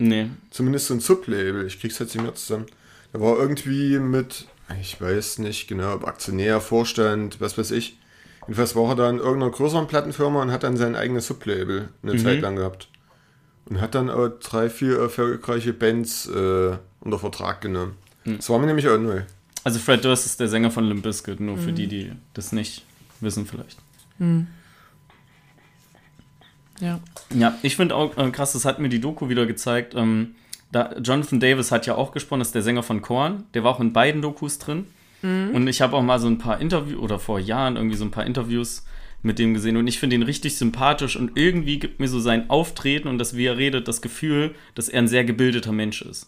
S1: Nee.
S3: Zumindest so ein Sublabel. Ich krieg's jetzt nicht mehr zusammen. Da war irgendwie mit, ich weiß nicht genau, ob Aktionär, Vorstand, was weiß ich. Jedenfalls war er da in irgendeiner größeren Plattenfirma und hat dann sein eigenes Sublabel eine Zeit lang gehabt. Und hat dann auch drei, vier erfolgreiche Bands äh, unter Vertrag genommen. Das war mir nämlich auch neu.
S1: Also Fred Durst ist der Sänger von Limp Bizkit, nur für die, die das nicht wissen vielleicht.
S2: Ja.
S1: Ja, ich finde auch äh, krass, das hat mir die Doku wieder gezeigt. Ähm, da, Jonathan Davis hat ja auch gesprochen, das ist der Sänger von Korn. Der war auch in beiden Dokus drin. Und ich habe auch mal so ein paar Interviews, oder vor Jahren irgendwie so ein paar Interviews mit dem gesehen. Und ich finde ihn richtig sympathisch und irgendwie gibt mir so sein Auftreten und das, wie er redet, das Gefühl, dass er ein sehr gebildeter Mensch ist.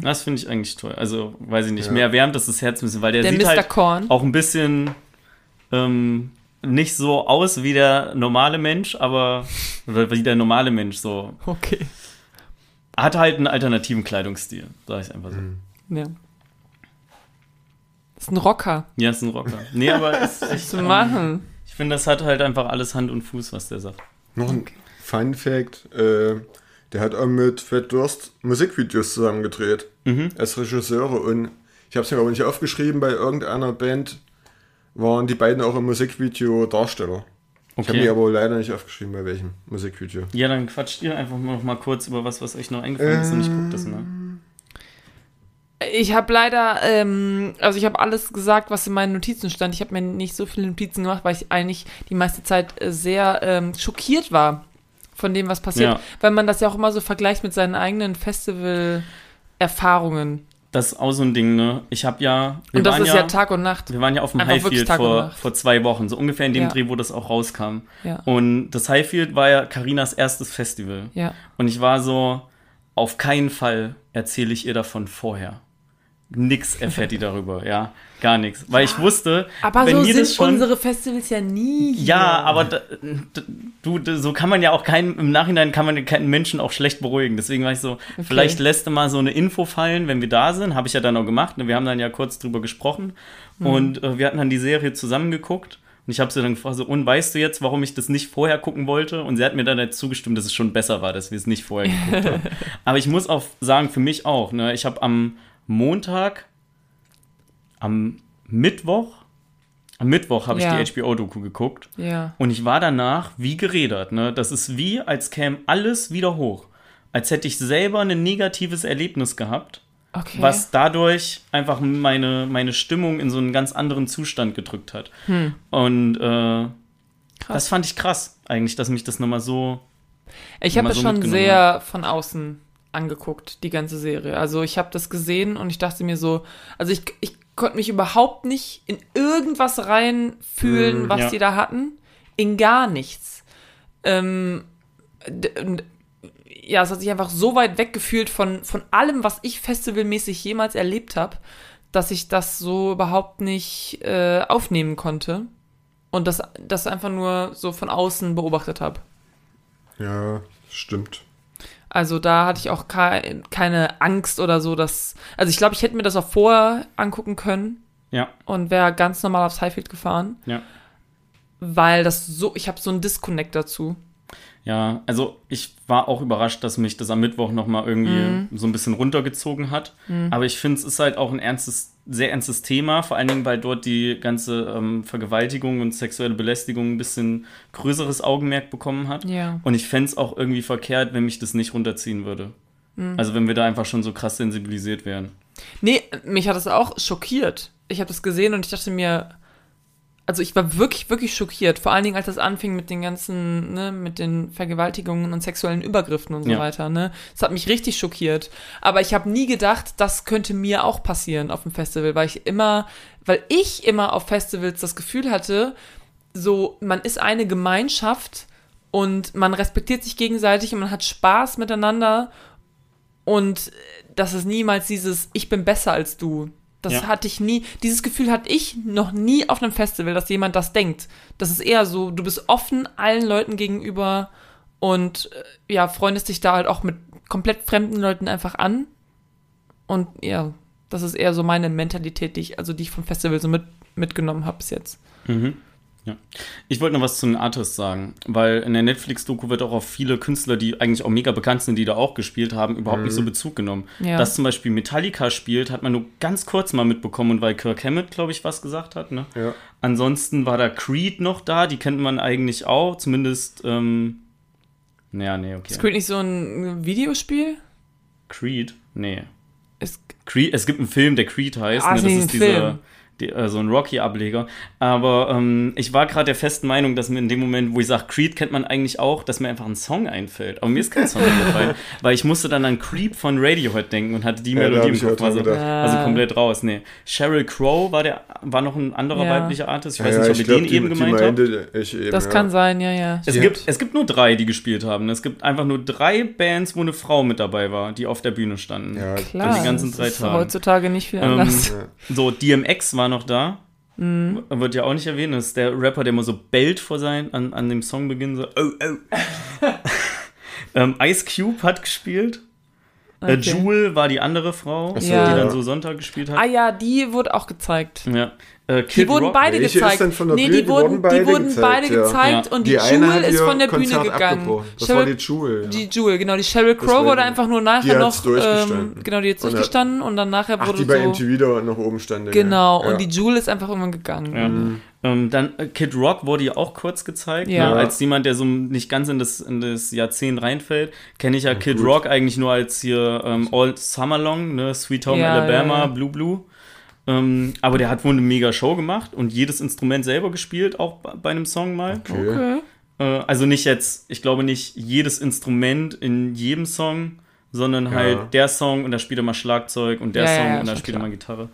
S1: Das finde ich eigentlich toll. Also, weiß ich nicht,
S3: Ja.
S1: mehr wärmt das das Herz ein bisschen, weil der,
S2: Der
S1: sieht
S2: Mr.
S1: halt
S2: Korn.
S1: auch ein bisschen ähm, nicht so aus wie der normale Mensch, aber wie der normale Mensch so.
S2: Okay.
S1: Hat halt einen alternativen Kleidungsstil, sag ich einfach so.
S2: Ja. Das ist ein Rocker.
S1: Ja, ist ein Rocker. Nee, aber ist echt,
S2: Zu machen.
S1: ich finde, das hat halt einfach alles Hand und Fuß, was der sagt.
S3: Noch ein Fun Fact, äh, der hat auch mit Fat Durst Musikvideos zusammengedreht.
S1: Mhm.
S3: Als Regisseure und ich habe es mir aber nicht aufgeschrieben, bei irgendeiner Band waren die beiden auch im Musikvideo Darsteller. Ich habe mir
S1: Okay.
S3: aber leider nicht aufgeschrieben, bei welchem Musikvideo.
S1: Ja, dann quatscht ihr einfach noch mal kurz über was, was euch noch eingefallen ist und ich guck das mal.
S2: Ich habe leider, ähm, also ich habe alles gesagt, was in meinen Notizen stand. Ich habe mir nicht so viele Notizen gemacht, weil ich eigentlich die meiste Zeit äh, sehr ähm, schockiert war von dem, was passiert.
S1: Ja.
S2: Weil man das ja auch immer so vergleicht mit seinen eigenen Festival-Erfahrungen.
S1: Das ist auch so ein Ding, ne? Ich habe ja.
S2: Und das ist ja, Tag und Nacht.
S1: Wir waren ja auf dem
S2: Einfach
S1: Highfield vor, vor zwei Wochen, so ungefähr in dem
S2: Ja.
S1: Dreh, wo das auch rauskam.
S2: Ja.
S1: Und das Highfield war ja Karinas erstes Festival.
S2: Ja.
S1: Und ich war so, auf keinen Fall erzähle ich ihr davon vorher. Nix erfährt die darüber, ja. Gar nichts. Weil ich wusste,
S2: Aber
S1: wenn
S2: so
S1: mir
S2: sind
S1: das schon.
S2: unsere Festivals ja nie. hier.
S1: Ja, aber da, d- du, d- so kann man ja auch keinen, im Nachhinein kann man keinen Menschen auch schlecht beruhigen. Deswegen war ich so, vielleicht lässt du mal so eine Info fallen, wenn wir da sind. Habe ich ja dann auch gemacht. Wir haben dann ja kurz drüber gesprochen.
S2: Hm.
S1: Und äh, wir hatten dann die Serie zusammengeguckt. Und ich habe sie dann gefragt, so, und weißt du jetzt, warum ich das nicht vorher gucken wollte? Und sie hat mir dann dazu zugestimmt, dass es schon besser war, dass wir es nicht vorher geguckt haben. Aber ich muss auch sagen, für mich auch. Ne? Ich habe am Montag, am Mittwoch, am Mittwoch habe
S2: Ja.
S1: ich die HBO-Doku geguckt.
S2: Ja.
S1: Und ich war danach wie gerädert. Ne? Das ist wie, als käme alles wieder hoch. Als hätte ich selber ein negatives Erlebnis gehabt,
S2: Okay.
S1: was dadurch einfach meine, meine Stimmung in so einen ganz anderen Zustand gedrückt hat. Und äh, das fand ich krass, eigentlich, dass mich das nochmal so.
S2: Ich habe es
S1: so
S2: schon sehr von außen angeguckt, die ganze Serie. Also ich habe das gesehen und ich dachte mir so, also ich, ich konnte mich überhaupt nicht in irgendwas reinfühlen,
S3: Mm,
S2: was
S1: ja.
S2: die da hatten. In gar nichts. Ähm, ja, es hat sich einfach so weit weggefühlt von, von allem, was ich festivalmäßig jemals erlebt habe, dass ich das so überhaupt nicht äh, aufnehmen konnte. Und das, das einfach nur so von außen beobachtet habe.
S3: Ja, stimmt.
S2: Also da hatte ich auch kei keine Angst oder so, dass. Also ich glaube, ich hätte mir das auch vorher angucken können
S1: Ja,
S2: und wäre ganz normal aufs Highfield gefahren,
S1: ja.
S2: weil das so, ich habe so einen Disconnect dazu.
S1: Ja, also ich war auch überrascht, dass mich das am Mittwoch nochmal irgendwie so ein bisschen runtergezogen hat. Aber ich finde, es ist halt auch ein ernstes, sehr ernstes Thema, vor allen Dingen, weil dort die ganze ähm, Vergewaltigung und sexuelle Belästigung ein bisschen größeres Augenmerk bekommen hat.
S2: Ja.
S1: Und ich fände es auch irgendwie verkehrt, wenn mich das nicht runterziehen würde. Also wenn wir da einfach schon so krass sensibilisiert wären.
S2: Nee, mich hat das auch schockiert. Ich habe das gesehen und ich dachte mir, also ich war wirklich, wirklich schockiert. Vor allen Dingen, als das anfing mit den ganzen, ne, mit den Vergewaltigungen und sexuellen Übergriffen und so
S1: Ja.
S2: weiter, ne. Das hat mich richtig schockiert. Aber ich habe nie gedacht, das könnte mir auch passieren auf dem Festival, weil ich immer, weil ich immer auf Festivals das Gefühl hatte, so, man ist eine Gemeinschaft und man respektiert sich gegenseitig und man hat Spaß miteinander und das ist niemals dieses Ich bin besser als du. Das
S1: Ja.
S2: hatte ich nie, dieses Gefühl hatte ich noch nie auf einem Festival, dass jemand das denkt. Das ist eher so, du bist offen allen Leuten gegenüber und äh, ja, freundest dich da halt auch mit komplett fremden Leuten einfach an. Und ja, das ist eher so meine Mentalität, die ich, also die ich vom Festival so mit, mitgenommen habe bis jetzt.
S1: Mhm. Ja. Ich wollte noch was zu den Artists sagen, weil in der Netflix-Doku wird auch auf viele Künstler, die eigentlich auch mega bekannt sind, die da auch gespielt haben, überhaupt nicht so Bezug genommen.
S2: Ja.
S1: Dass zum Beispiel Metallica spielt, hat man nur ganz kurz mal mitbekommen und weil Kirk Hammett, glaube ich, was gesagt hat. Ne?
S3: Ja.
S1: Ansonsten war da Creed noch da, die kennt man eigentlich auch, zumindest. Ähm, naja, nee, okay.
S2: Ist Creed nicht so ein Videospiel?
S1: Creed? Nee.
S2: Ist,
S1: Creed, es gibt einen Film, der Creed heißt.
S2: Ah,
S1: ne?
S2: ist
S1: Das ist
S2: ein
S1: dieser,
S2: Film.
S1: Die, äh, so ein Rocky-Ableger. Aber ähm, ich war gerade der festen Meinung, dass mir in dem Moment, wo ich sage, Creed kennt man eigentlich auch, dass mir einfach ein Song einfällt. Aber mir ist kein Song eingefallen, weil ich musste dann an Creep von Radiohead denken und hatte die
S3: Ja,
S1: Melodie im Kopf. Also, also komplett raus. Nee. Sheryl Crow war, der, war noch ein anderer
S2: Ja.
S1: weiblicher Artist. Ich weiß
S3: ja,
S1: nicht, ob
S3: ich
S1: ihr
S3: glaub,
S1: den
S3: die,
S1: eben
S3: die
S1: gemeint
S3: ich eben.
S2: das
S3: ja.
S2: kann sein, ja, ja.
S1: Es gibt, es gibt nur drei, die gespielt haben. Es gibt einfach nur drei Bands, wo eine Frau mit dabei war, die auf der Bühne standen.
S3: Ja,
S2: Klar,
S1: die ganzen
S2: das
S1: drei
S2: ist
S1: Tage.
S2: heutzutage nicht viel
S1: Ähm,
S2: anders.
S3: Ja.
S1: So, DMX war noch da.
S2: Mhm.
S1: Wird ja auch nicht erwähnt. Das ist der Rapper, der immer so bellt vor sein, an, an dem Songbeginn so, oh, oh. ähm, Ice Cube hat gespielt. Äh,
S2: Okay.
S1: Jewel war die andere Frau,
S3: Ach
S1: die
S2: ja.
S1: dann so Sonntag gespielt
S2: Ah
S1: hat.
S2: ja, die wurde auch gezeigt.
S1: Ja. Äh, Kid
S2: Die wurden
S1: Rock,
S2: beide
S3: Welche ist
S2: gezeigt.
S3: denn von der
S2: nee,
S3: Bühne?
S2: die
S3: Die
S2: wurden,
S3: wurden beide
S2: die wurden
S3: gezeigt,
S2: beide
S3: ja.
S2: gezeigt
S1: Ja.
S2: und die,
S3: Die
S2: Jewel ist von der
S3: Konzert
S2: Bühne gegangen.
S3: abgebrochen. Das
S2: Cheryl-
S3: war die Jewel. Ja.
S2: Die Jewel, genau. Die Sheryl Crow wurde einfach nur nachher
S3: Die
S2: noch, ähm,
S3: durchgestanden.
S2: genau, die jetzt durchgestanden und dann nachher
S3: Ach,
S2: wurde
S3: die bei
S2: so,
S3: MTV da noch oben stand.
S2: genau,
S3: ja.
S2: und die Jewel ist einfach irgendwann gegangen.
S1: Ja. Ähm, dann äh, Kid Rock wurde ja auch kurz gezeigt.
S2: Ja.
S1: Ne? Als jemand, der so nicht ganz in das, in das Jahrzehnt reinfällt, kenne ich ja Kid
S3: gut.
S1: Rock eigentlich nur als hier ähm, All Summer Long, ne? Sweet Home
S2: Ja,
S1: Alabama,
S2: ja, ja.
S1: Blue Blue. Ähm, aber der hat wohl eine mega Show gemacht und jedes Instrument selber gespielt, auch bei, einem Song mal.
S3: Okay.
S2: Okay.
S1: Äh, also nicht jetzt, ich glaube nicht jedes Instrument in jedem Song, sondern halt der Song und da spielt er mal Schlagzeug und der
S2: Ja, ja,
S1: Song
S2: ja,
S1: und da spielt er mal Gitarre.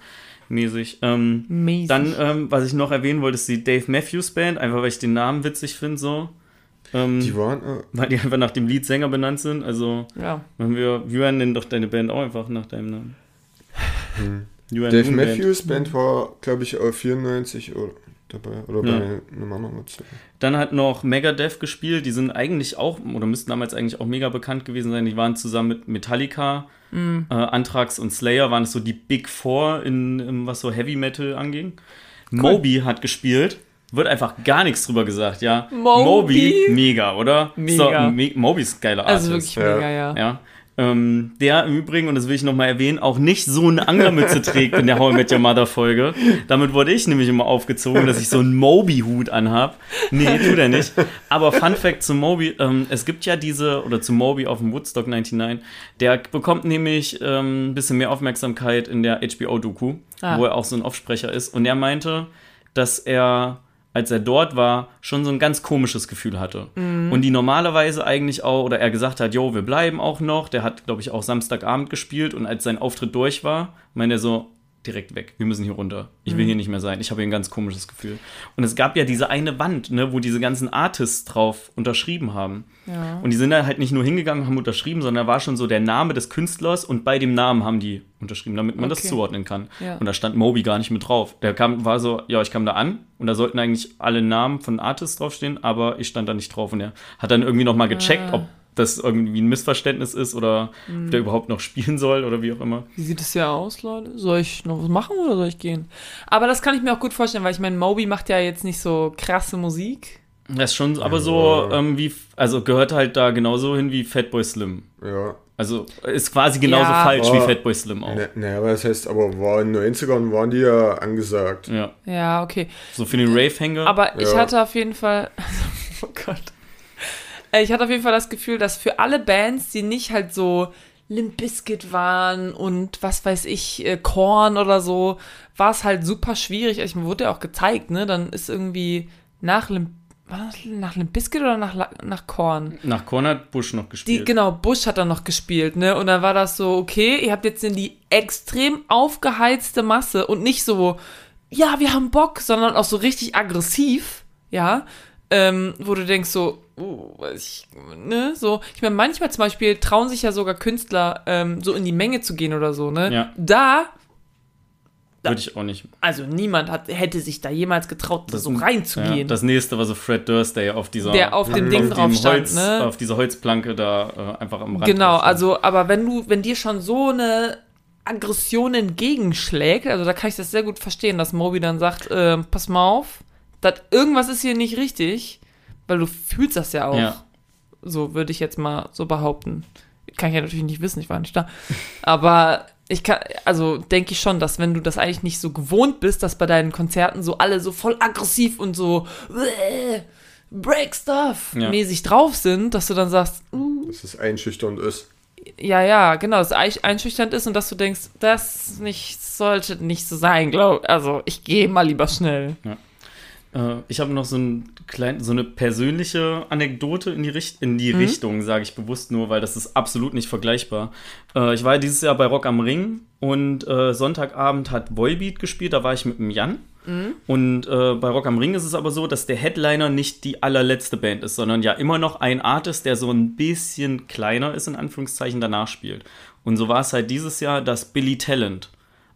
S1: Mäßig. Ähm,
S2: Mäßig.
S1: dann, ähm, was ich noch erwähnen wollte, ist die Dave Matthews Band, einfach weil ich den Namen witzig finde, so. Ähm,
S3: Die waren. Äh,
S1: weil die einfach nach dem Leadsänger benannt sind. Also,
S2: ja.
S1: wir, wir nennen doch deine Band auch einfach nach deinem Namen. And
S3: Dave
S1: Band.
S3: Matthews Band war, glaube ich, auf 94 oder dabei. Oder
S1: Ja.
S3: bei einem anderen.
S1: Dann hat noch Megadeth gespielt. Die sind eigentlich auch, oder müssten damals eigentlich auch mega bekannt gewesen sein. Die waren zusammen mit Metallica,
S2: Mhm.
S1: äh, Anthrax und Slayer, waren es so die Big Four, in, in, was so Heavy Metal anging. Moby hat gespielt. Wird einfach gar nichts drüber gesagt, ja.
S2: Moby?
S1: mega, oder?
S2: Mega.
S1: So, me Moby ist ein geiler
S2: Also
S1: Artist.
S2: wirklich
S3: Ja.
S2: mega, ja.
S1: Ja. Ähm, der im Übrigen, und das will ich nochmal erwähnen, auch nicht so eine Anglermütze trägt in der How I Met Your Mother Folge. Damit wurde ich nämlich immer aufgezogen, dass ich so einen Moby-Hut anhab. Nee, tut er nicht. Aber Fun Fact zu Moby, ähm, es gibt ja diese, oder zu Moby auf dem Woodstock 99, der bekommt nämlich ähm, ein bisschen mehr Aufmerksamkeit in der HBO-Doku,
S2: Ah.
S1: wo er auch so ein Offsprecher ist. Und er meinte, dass er als er dort war, schon so ein ganz komisches Gefühl hatte. Und die normalerweise eigentlich auch, oder er gesagt hat, jo, wir bleiben auch noch. Der hat, glaube ich, auch Samstagabend gespielt und als sein Auftritt durch war, meinte er so, direkt weg, wir müssen hier runter. Ich will hier nicht mehr sein. Ich habe hier ein ganz komisches Gefühl. Und es gab ja diese eine Wand, ne, wo diese ganzen Artists drauf unterschrieben haben.
S2: Ja.
S1: Und die sind da halt nicht nur hingegangen und haben unterschrieben, sondern da war schon so der Name des Künstlers und bei dem Namen haben die unterschrieben, damit man das
S2: Okay.
S1: zuordnen kann.
S2: Ja.
S1: Und da stand Moby gar nicht mit drauf. Der kam, war so, ja, ich kam da an und da sollten eigentlich alle Namen von Artists draufstehen, aber ich stand da nicht drauf und er hat dann irgendwie nochmal gecheckt,
S2: Ah.
S1: ob das irgendwie ein Missverständnis ist oder
S2: Mhm.
S1: ob der überhaupt noch spielen soll oder wie auch immer.
S2: Wie sieht es ja aus, Leute? Soll ich noch was machen oder soll ich gehen? Aber das kann ich mir auch gut vorstellen, weil ich meine, Moby macht ja jetzt nicht so krasse Musik.
S1: Das ist schon aber so, ähm, wie, also gehört halt da genauso hin wie Fatboy Slim.
S3: Ja.
S1: Also ist quasi genauso
S2: Ja.
S1: falsch wie
S3: Oh.
S1: Fatboy Slim auch.
S3: Ne, Naja, aber das heißt, aber war in den 90ern waren die ja angesagt.
S1: Ja,
S2: Ja, okay.
S1: so für den Rave-Hänger.
S2: Aber ich
S3: Ja.
S2: hatte auf jeden Fall. oh Gott. Äh, Ich hatte auf jeden Fall das Gefühl, dass für alle Bands, die nicht halt so Limp Bizkit waren und was weiß ich, äh, Korn oder so, war es halt super schwierig. Ich mir wurde ja auch gezeigt, ne? Dann ist irgendwie nach Limp, nach Limp Bizkit oder nach, nach Korn?
S1: Nach Korn hat Bush noch
S2: Die,
S1: gespielt.
S2: genau, Bush hat dann noch gespielt, ne? Und dann war das so, okay, ihr habt jetzt in die extrem aufgeheizte Masse und nicht so, ja, wir haben Bock, sondern auch so richtig aggressiv, ja? Ähm, wo du denkst so, uh, ich, ne, so. Ich meine, manchmal zum Beispiel trauen sich ja sogar Künstler, ähm, so in die Menge zu gehen oder so, ne?
S1: Ja.
S2: Da,
S1: Würde ich auch nicht.
S2: also niemand hat, hätte sich da jemals getraut,
S1: Das-
S2: so
S1: Ja,
S2: reinzugehen.
S1: das nächste war so Fred Durst, der ja auf dieser
S2: Der auf dem Ding
S1: auf
S2: drauf stand,
S1: Holz,
S2: ne?
S1: auf dieser Holzplanke da äh, einfach am Rand.
S2: Genau, also, aber wenn du, wenn dir schon so eine Aggression entgegenschlägt, also da kann ich das sehr gut verstehen, dass Moby dann sagt, äh, pass mal auf, dat, irgendwas ist hier nicht richtig, weil du fühlst das ja auch.
S1: Ja.
S2: So würde ich jetzt mal so behaupten. Kann ich ja natürlich nicht wissen, ich war nicht da. Aber ich kann, also denke ich schon, dass wenn du das eigentlich nicht so gewohnt bist, dass bei deinen Konzerten so alle so voll aggressiv und so äh, Break Stuff
S1: Ja.
S2: mäßig drauf sind, dass du dann sagst, uh,
S3: Dass es einschüchternd ist.
S2: ja, ja, genau, dass es einschüchternd ist und dass du denkst, das nicht, sollte nicht so sein, glaub. Also, ich gehe mal lieber schnell.
S1: Äh, ich habe noch so, ein klein, so eine persönliche Anekdote in die, Richt in
S2: Mhm.
S1: die Richtung, sage ich bewusst nur, weil das ist absolut nicht vergleichbar. Äh, ich war ja dieses Jahr bei Rock am Ring und äh, Sonntagabend hat Volbeat gespielt, da war ich mit dem Jan.
S2: Mhm.
S1: Und äh, bei Rock am Ring ist es aber so, dass der Headliner nicht die allerletzte Band ist, sondern ja immer noch ein Artist, der so ein bisschen kleiner ist, in Anführungszeichen, danach spielt. Und so war es halt dieses Jahr, dass Billy Talent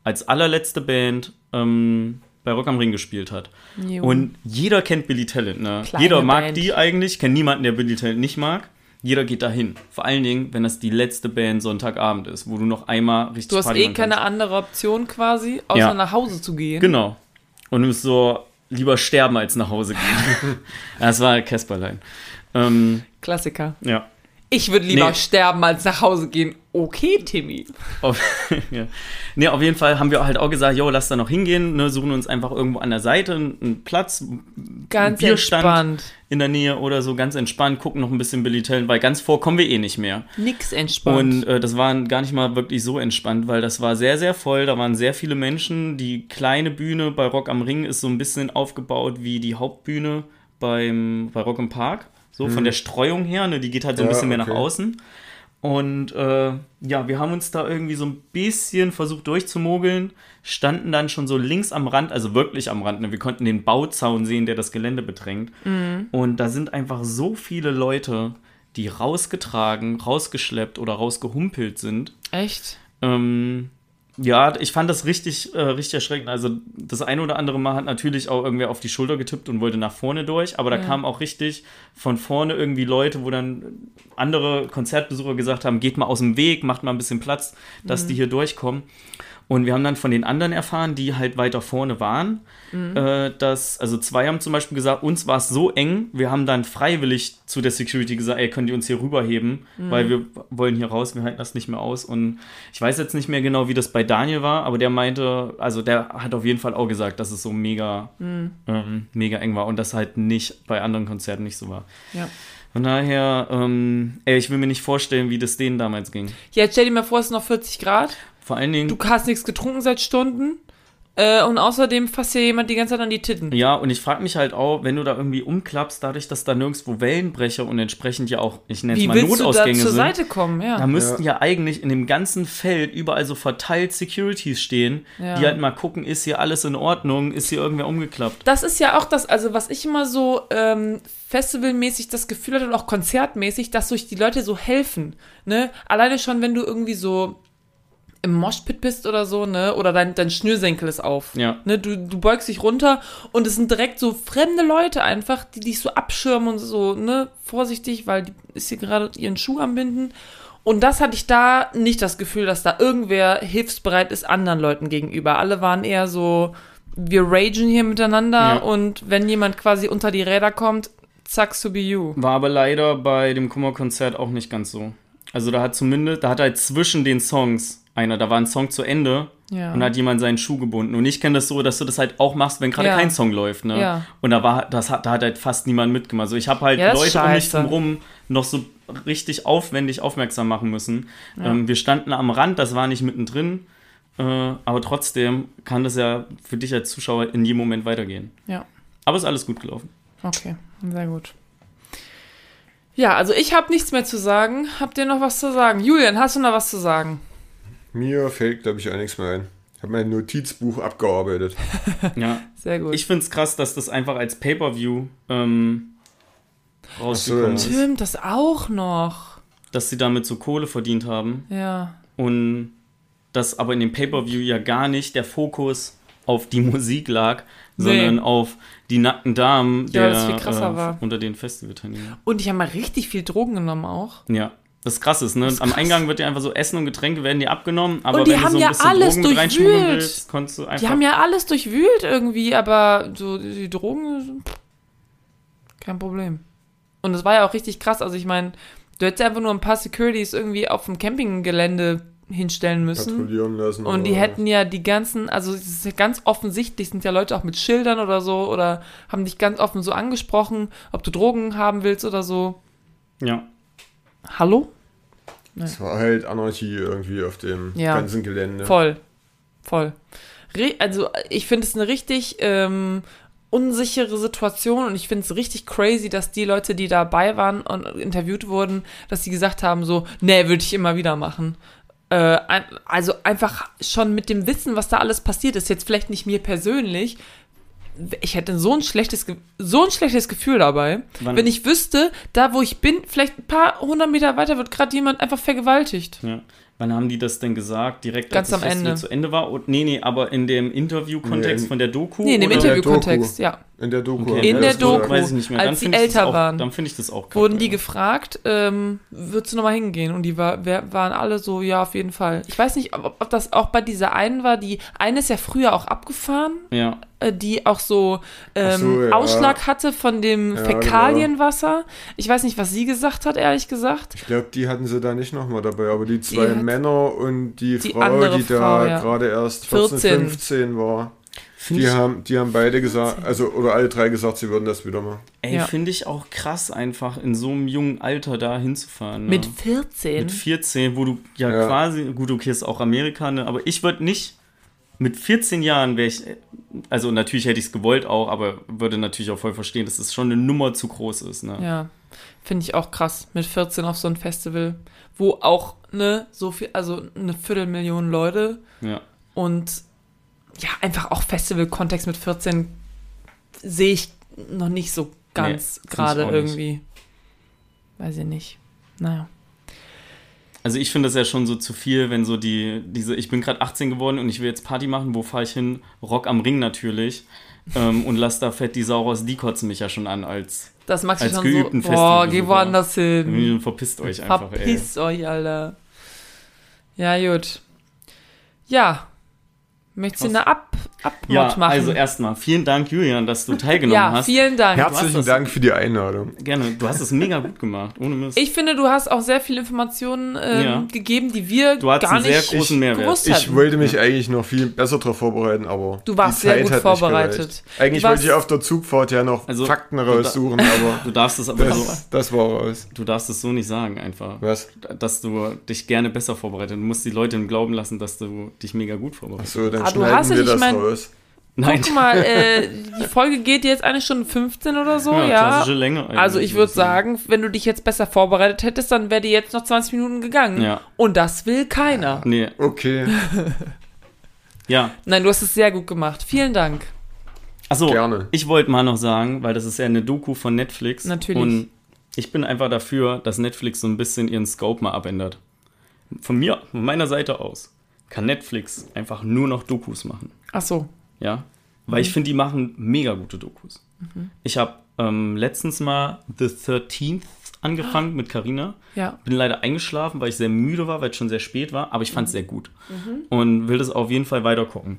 S1: als allerletzte Band ähm, bei Rock am Ring gespielt hat.
S2: Jo.
S1: Und jeder kennt Billy Talent, ne?
S2: Kleine
S1: Jeder mag
S2: Band.
S1: die eigentlich, kennt niemanden, der Billy Talent nicht mag. Jeder geht dahin. Vor allen Dingen, wenn das die letzte Band Sonntagabend ist, wo du noch einmal richtig
S2: Du hast
S1: Party
S2: eh keine
S1: kannst.
S2: andere Option quasi, außer
S1: Ja.
S2: nach Hause zu gehen.
S1: Genau. Und du musst so lieber sterben, als nach Hause gehen. das war Casperlein. Ähm,
S2: Klassiker.
S1: ja.
S2: Ich würde lieber
S1: Nee.
S2: sterben, als nach Hause gehen. Okay, Timmy.
S1: Auf, ja. Nee, auf jeden Fall haben wir halt auch gesagt, jo, lass da noch hingehen, ne, suchen uns einfach irgendwo an der Seite einen einen Platz,
S2: Ganz
S1: Bierstand.
S2: entspannt.
S1: in der Nähe oder so, ganz entspannt, gucken noch ein bisschen Billy Talent, weil ganz vor kommen wir eh nicht mehr.
S2: Nix entspannt.
S1: Und äh, das war gar nicht mal wirklich so entspannt, weil das war sehr, sehr voll. Da waren sehr viele Menschen. Die kleine Bühne bei Rock am Ring ist so ein bisschen aufgebaut wie die Hauptbühne beim, bei Rock im Park. So von der Streuung her, ne, die geht halt so ein
S3: Ja,
S1: bisschen mehr nach
S3: okay.
S1: außen. Und äh, ja, wir haben uns da irgendwie so ein bisschen versucht durchzumogeln, standen dann schon so links am Rand, also wirklich am Rand. Ne? Wir konnten den Bauzaun sehen, der das Gelände bedrängt. Und da sind einfach so viele Leute, die rausgetragen, rausgeschleppt oder rausgehumpelt sind.
S2: Echt?
S1: Ähm, Ja, ich fand das richtig, äh, richtig erschreckend. Also das eine oder andere Mal hat natürlich auch irgendwer auf die Schulter getippt und wollte nach vorne durch, aber da
S2: Ja.
S1: kamen auch richtig von vorne irgendwie Leute, wo dann andere Konzertbesucher gesagt haben, geht mal aus dem Weg, macht mal ein bisschen Platz, dass
S2: Mhm.
S1: die hier durchkommen. Und wir haben dann von den anderen erfahren, die halt weiter vorne waren,
S2: Mhm.
S1: äh, dass, also zwei haben zum Beispiel gesagt, uns war es so eng, wir haben dann freiwillig zu der Security gesagt, ey, könnt ihr uns hier rüberheben,
S2: Mhm.
S1: weil wir wollen hier raus, wir halten das nicht mehr aus. Und ich weiß jetzt nicht mehr genau, wie das bei Daniel war, aber der meinte, also der hat auf jeden Fall auch gesagt, dass es so mega,
S2: Mhm.
S1: ähm, mega eng war und das halt nicht bei anderen Konzerten nicht so war.
S2: Ja.
S1: Von daher, ähm, ey, ich will mir nicht vorstellen, wie das denen damals ging.
S2: Jetzt stell dir mal vor, es sind noch 40 Grad.
S1: Vor allen Dingen.
S2: Du hast nichts getrunken seit Stunden. Äh, und außerdem fasst dir jemand die ganze Zeit an die Titten.
S1: Ja, und ich frage mich halt auch, wenn du da irgendwie umklappst, dadurch, dass da nirgendwo Wellenbrecher und entsprechend ja auch, ich nenne es
S2: Wie
S1: mal
S2: willst du da
S1: Notausgänge
S2: zur
S1: sind,
S2: Seite kommen? Ja.
S1: da müssten ja. eigentlich in dem ganzen Feld überall so verteilt Securities stehen,
S2: Ja.
S1: die halt mal gucken, ist hier alles in Ordnung, ist hier irgendwer umgeklappt.
S2: Das ist ja auch das, also was ich immer so ähm, festivalmäßig das Gefühl hatte und auch konzertmäßig, dass durch die Leute so helfen. Ne? Alleine schon, wenn du irgendwie so im Moshpit bist oder so, ne? Oder dein, dein Schnürsenkel ist auf.
S1: Ja.
S2: Ne? Du, du beugst dich runter und es sind direkt so fremde Leute einfach, die dich so abschirmen und so, ne, vorsichtig, weil die ist hier gerade ihren Schuh am Binden. Und das hatte ich da nicht das Gefühl, dass da irgendwer hilfsbereit ist anderen Leuten gegenüber. Alle waren eher so, wir ragen hier miteinander
S1: Ja.
S2: und wenn jemand quasi unter die Räder kommt, sucks to be you.
S1: War aber leider bei dem Kummerkonzert auch nicht ganz so. Also da hat zumindest, da hat halt zwischen den Songs einer, da war ein Song zu Ende
S2: Ja.
S1: und da hat jemand seinen Schuh gebunden. Und ich kenne das so, dass du das halt auch machst, wenn gerade
S2: Ja.
S1: kein Song läuft, ne?
S2: Ja.
S1: Und da war, das hat, da hat halt fast niemand mitgemacht. Also ich habe halt Leute um mich drumherum noch so richtig aufwendig aufmerksam machen müssen. Ähm, wir standen am Rand, das war nicht mittendrin. Äh, aber trotzdem kann das ja für dich als Zuschauer in jedem Moment weitergehen.
S2: Ja.
S1: Aber ist alles gut gelaufen.
S2: Okay, sehr gut. Ja, also ich habe nichts mehr zu sagen. Habt ihr noch was zu sagen? Julian, hast du noch was zu sagen?
S3: Mir fällt, glaube ich, auch nichts mehr ein. Ich habe mein Notizbuch abgearbeitet.
S1: Ja.
S2: Sehr gut.
S1: Ich finde es krass, dass das einfach als Pay-Per-View ähm, rausgekommen
S3: so,
S1: ist.
S2: Stimmt, das auch noch.
S1: Dass sie damit so Kohle verdient haben.
S2: Ja.
S1: Und dass aber in dem Pay-Per-View ja gar nicht der Fokus auf die Musik lag,
S2: Nee.
S1: sondern auf die nackten Damen
S2: Ja,
S1: der,
S2: weil das viel krasser
S1: äh,
S2: war.
S1: unter den Festivalteilnehmern.
S2: Und ich habe mal richtig viel Drogen genommen auch.
S1: Ja. Das ist krass ist, ne?
S2: ist
S1: Am
S2: krass.
S1: Eingang wird dir einfach so Essen und Getränke werden dir abgenommen, aber
S2: Und die
S1: wenn
S2: haben
S1: du so ein
S2: ja
S1: bisschen
S2: alles
S1: Drogen mit reinschmuggeln
S2: durchwühlt.
S1: willst, konntest du einfach.
S2: Die haben ja alles durchwühlt irgendwie, aber so die Drogen, kein Problem. Und es war ja auch richtig krass. Also ich meine, du hättest einfach nur ein paar Securities irgendwie auf dem Campinggelände hinstellen müssen.
S3: Patrouillieren lassen.
S2: Und die hätten ja die ganzen, also es ist ja ganz offensichtlich, sind ja Leute auch mit Schildern oder so oder haben dich ganz offen so angesprochen, ob du Drogen haben willst oder so.
S1: ja.
S2: Hallo?
S3: Es war halt Anarchie irgendwie auf dem
S2: Ja.
S3: ganzen Gelände.
S2: Voll. Voll. Re also ich finde es eine richtig ähm, unsichere Situation und ich finde es richtig crazy, dass die Leute, die dabei waren und interviewt wurden, dass sie gesagt haben so, nee, würde ich immer wieder machen. Äh, also einfach schon mit dem Wissen, was da alles passiert ist, jetzt vielleicht nicht mir persönlich, ich hätte so ein schlechtes, so ein schlechtes Gefühl dabei,
S1: Wann-
S2: wenn ich wüsste, da wo ich bin, vielleicht ein paar hundert Meter weiter wird gerade jemand einfach vergewaltigt.
S1: Ja. Wann haben die das denn gesagt? Direkt
S2: Ganz
S1: als das
S2: am
S1: Festival
S2: Ende.
S1: zu Ende war? Und, nee, nee, aber in dem Interview-Kontext
S3: Nee,
S1: von der Doku?
S2: Nee, in dem Interviewkontext, ja.
S3: In der Doku.
S1: Okay,
S2: In
S3: die
S2: der Doku.
S1: Weiß ich nicht mehr.
S2: als
S1: Dann
S2: sie älter
S1: auch,
S2: waren,
S1: Dann finde ich das auch kacke,
S2: wurden die
S1: ja.
S2: gefragt, ähm, würdest du nochmal hingehen? Und die war, wer, waren alle so, ja, auf jeden Fall. Ich weiß nicht, ob, ob das auch bei dieser einen war, die eine ist ja früher auch abgefahren,
S1: Ja,
S2: die auch so, ähm,
S3: so, ja.
S2: Ausschlag hatte von dem
S3: Ja,
S2: Fäkalienwasser. Ich weiß nicht, was sie gesagt hat, ehrlich gesagt.
S3: Ich glaube, die hatten sie da nicht nochmal dabei, aber die zwei
S2: hat-
S3: Männer und die,
S2: Die
S3: Frau,
S2: andere
S3: die da
S2: ja.
S3: gerade erst 14,
S2: 14.
S3: 15 war,
S1: Find
S3: die haben, die haben beide gesagt, also oder alle drei gesagt, sie würden das wieder machen.
S1: ey,
S2: Ja.
S1: finde ich auch krass, einfach in so einem jungen Alter da hinzufahren. Ne?
S2: Mit 14.
S1: Mit 14, wo du ja,
S3: Ja.
S1: quasi, gut, okay, ist auch Amerika, ne? aber ich würde nicht, mit 14 Jahren wäre ich, also natürlich hätte ich es gewollt auch, aber würde natürlich auch voll verstehen, dass es schon eine Nummer zu groß ist. Ne?
S2: Ja, finde ich auch krass. Mit 14 auf so ein Festival, wo auch, ne, so viel, also eine Viertelmillion Leute
S1: Ja.
S2: Und ja, einfach auch Festival-Kontext mit 14 sehe ich noch nicht so ganz
S1: Nee,
S2: gerade irgendwie. Weiß ich nicht. Naja.
S1: Also ich finde das ja schon so zu viel, wenn so die, diese, ich bin gerade 18 geworden und ich will jetzt Party machen, wo fahre ich hin? Rock am Ring natürlich. ähm, und lass da fett die Sau raus, die kotzen mich ja schon an als,
S2: Das magst du
S1: als
S2: schon
S1: geübten
S2: so. Boah, geh woanders hin.
S1: Verpisst euch einfach, ey.
S2: Verpisst euch, Alter. Ja, gut. Ja. Möchtest du eine Ab Abmod
S1: Ja,
S2: machen?
S1: also erstmal vielen Dank, Julian, dass du teilgenommen
S2: ja,
S1: hast.
S2: vielen Dank.
S1: hast
S3: Herzlichen
S1: das-
S3: Dank für die Einladung.
S1: Gerne, du hast es mega gut gemacht, ohne Mist.
S2: Ich finde, du hast auch sehr viele Informationen ähm,
S1: Ja.
S2: gegeben, die wir
S1: Du hattest
S2: gar
S1: einen sehr
S2: nicht
S1: großen Mehrwert.
S2: gewusst
S3: Ich wollte mich eigentlich noch viel besser darauf vorbereiten, aber
S2: Du warst
S3: die
S2: sehr gut
S3: nicht
S2: vorbereitet.
S3: Eigentlich wollte ich auf der Zugfahrt ja noch
S1: Also,
S3: Fakten raussuchen, aber
S1: Du darfst es aber so,
S3: das, das war raus.
S1: du darfst es so nicht sagen, einfach.
S3: Was?
S1: Dass du dich gerne besser vorbereitet. Du musst die Leute im Glauben lassen, dass du dich mega gut vorbereitet.
S3: So, dann
S2: Ah, du hast
S3: wir das
S2: mein-
S3: raus.
S1: Nein,
S2: Guck mal, äh, die Folge geht jetzt eine Stunde 15 oder so,
S1: ja,
S2: ja.
S1: klassische Länge. eigentlich,
S2: Also ich würde sagen, wenn du dich jetzt besser vorbereitet hättest, dann wäre die jetzt noch 20 Minuten gegangen.
S1: Ja.
S2: Und das will keiner.
S1: Nee,
S3: Okay,
S1: ja.
S2: Nein, du hast es sehr gut gemacht. Vielen Dank.
S1: Achso,
S3: Gerne.
S1: ich wollte mal noch sagen, weil das ist ja eine Doku von Netflix.
S2: Natürlich.
S1: Und ich bin einfach dafür, dass Netflix so ein bisschen ihren Scope mal abändert. Von mir, von meiner Seite aus, kann Netflix einfach nur noch Dokus machen.
S2: Ach so.
S1: Ja, weil ich finde, die machen mega gute Dokus. Ich habe ähm, letztens mal The 13th angefangen mit Carina.
S2: Ja.
S1: Bin leider eingeschlafen, weil ich sehr müde war, weil es schon sehr spät war, aber ich fand es sehr gut. Und will das auf jeden Fall weiter gucken.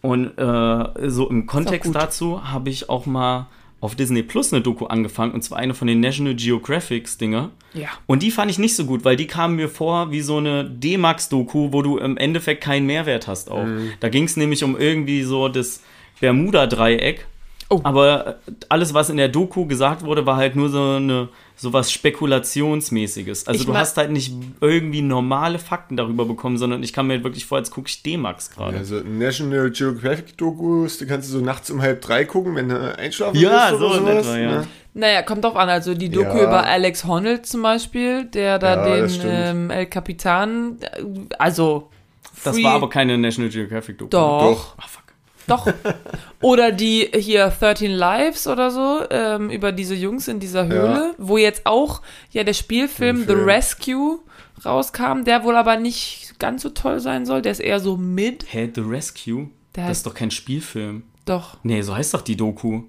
S1: Und äh, so im Kontext dazu habe ich auch mal auf Disney Plus eine Doku angefangen, und zwar eine von den National Geographics Dinger.
S2: Ja.
S1: Und die fand ich nicht so gut, weil die kamen mir vor wie so eine D-Max-Doku, wo du im Endeffekt keinen Mehrwert hast auch. Da ging es nämlich um irgendwie so das Bermuda-Dreieck.
S2: Oh.
S1: Aber äh, alles, was in der Doku gesagt wurde, war halt nur so eine sowas Spekulationsmäßiges. Also
S2: Ich
S1: du hast halt nicht irgendwie normale Fakten darüber bekommen, sondern ich kam mir halt wirklich vor, als gucke ich D-Max gerade.
S3: Also National Geographic Dokus, die kannst du so nachts um halb drei gucken, wenn du einschlafen
S1: Ja,
S3: willst oder
S1: so in
S3: sowas,
S1: etwa, ja.
S3: ne?
S2: Naja, kommt drauf an. Also die Doku
S3: Ja.
S2: über Alex Honnold zum Beispiel, der da
S3: Ja, das
S2: den ähm, El Capitan, äh, also
S1: Das
S2: Free-
S1: war aber keine National Geographic Doku.
S2: Doch.
S3: Doch.
S1: Ah, fuck.
S2: Doch. Oder die hier 13 Lives oder so, ähm, über diese Jungs in dieser Höhle, wo jetzt auch ja der Spielfilm The. Rescue rauskam, der wohl aber nicht ganz so toll sein soll. Der ist eher so mid.
S1: Hä, The Rescue?
S2: Der
S1: das
S2: heißt
S1: ist doch kein Spielfilm.
S2: doch.
S1: Nee, so heißt doch die Doku.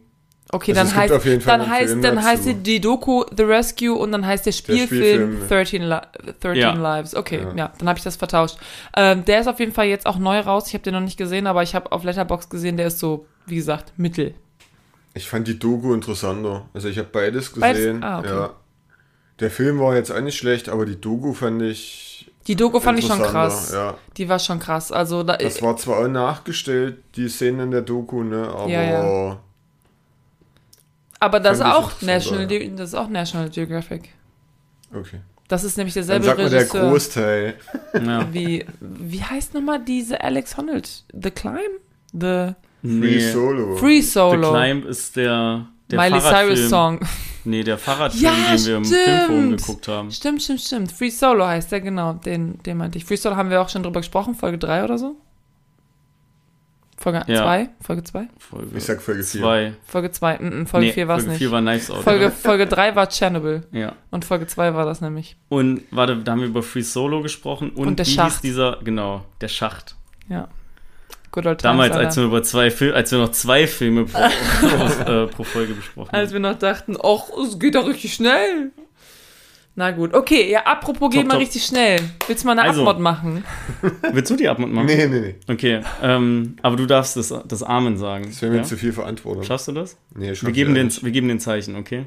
S2: Okay,
S3: Also
S2: dann heißt,
S3: auf jeden Fall
S2: dann heißt, dann heißt die, die Doku The Rescue und dann heißt der Spielfilm,
S3: Spielfilm.
S2: 13, Li 13
S1: Ja.
S2: Lives. Okay, ja,
S3: Ja.
S2: dann habe ich das vertauscht. Ähm, der ist auf jeden Fall jetzt auch neu raus. Ich habe den noch nicht gesehen, aber ich habe auf Letterbox gesehen, der ist so, wie gesagt, mittel.
S3: Ich fand die Doku interessanter. Also ich habe beides
S2: Beides?
S3: gesehen.
S2: Ah, okay.
S3: ja. Der Film war jetzt auch nicht schlecht, aber die Doku fand ich.
S2: Die Doku fand ich schon krass.
S3: Ja.
S2: Die war schon krass. Also da,
S3: Das war zwar auch nachgestellt, die Szenen in der Doku, ne? Aber
S2: Ja, ja. Aber das auch National,
S3: ja.
S2: Ge- das ist auch National Geographic.
S3: okay.
S2: Das ist nämlich
S3: Dann
S2: derselbe
S3: sagt man der
S2: Regisseur.
S3: Großteil.
S1: Ja.
S2: wie, wie heißt nochmal diese Alex Honnold? The Climb? The
S3: Free Solo.
S2: Free
S1: The
S2: Solo.
S1: Climb ist der, der
S2: Miley
S1: Fahrradfilm.
S2: Cyrus Song.
S1: Nee, der Fahrradfilm,
S2: Ja,
S1: den wir im Filmforum geguckt haben.
S2: Stimmt, stimmt, stimmt. Free Solo heißt der, genau. Den, den meinte ich. Free Solo haben wir auch schon drüber gesprochen, Folge 3 oder so. Folge
S1: Ja.
S2: 2? Folge 2?
S1: Folge
S3: Ich sag Folge 4.
S1: zwei.
S2: Folge 2. Mm, mm, Folge
S1: Nee,
S2: 4 war es
S1: Folge
S2: nicht.
S1: 4 war Knives Out.
S2: Folge, Folge 3 war Chernobyl.
S1: Ja.
S2: Und Folge 2 war das nämlich.
S1: Und warte, da haben wir über Free Solo gesprochen und,
S2: Und der
S1: wie hieß
S2: Schacht.
S1: dieser, genau, der Schacht.
S2: Ja. Good old times,
S1: Damals, als wir über zwei Filme, als wir noch zwei Filme pro, pro, äh, pro Folge besprochen
S2: Als
S1: haben.
S2: wir noch dachten, ach, es geht doch richtig schnell. Na gut, okay, ja, apropos geht
S1: Top,
S2: mal
S1: top.
S2: richtig schnell. Willst du mal eine
S1: Also.
S2: Abmod machen?
S1: Willst du die Abmod machen?
S3: Nee, nee, nee.
S1: Okay, ähm, aber du darfst das, das Amen sagen.
S3: Das wäre mir
S1: ja?
S3: zu viel Verantwortung.
S1: Schaffst du das?
S3: Nee, schaff
S1: Wir geben, den,
S3: nicht.
S1: wir geben den Zeichen, okay?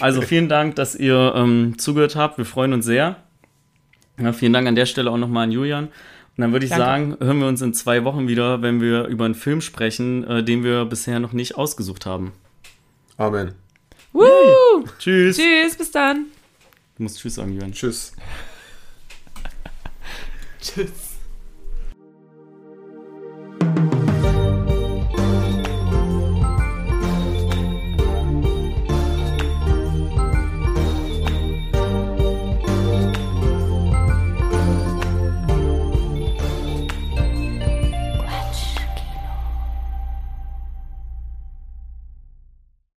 S1: Also vielen Dank, dass ihr ähm, zugehört habt. Wir freuen uns sehr. Ja, vielen Dank an der Stelle auch nochmal an Julian. Und dann würde ich
S2: Danke.
S1: sagen, hören wir uns in zwei Wochen wieder, wenn wir über einen Film sprechen, äh, den wir bisher noch nicht ausgesucht haben.
S3: Amen.
S2: Woo!
S1: Tschüss.
S2: Tschüss, bis dann.
S1: Du musst Tschüss sagen, Jörn.
S3: Tschüss.
S2: Tschüss.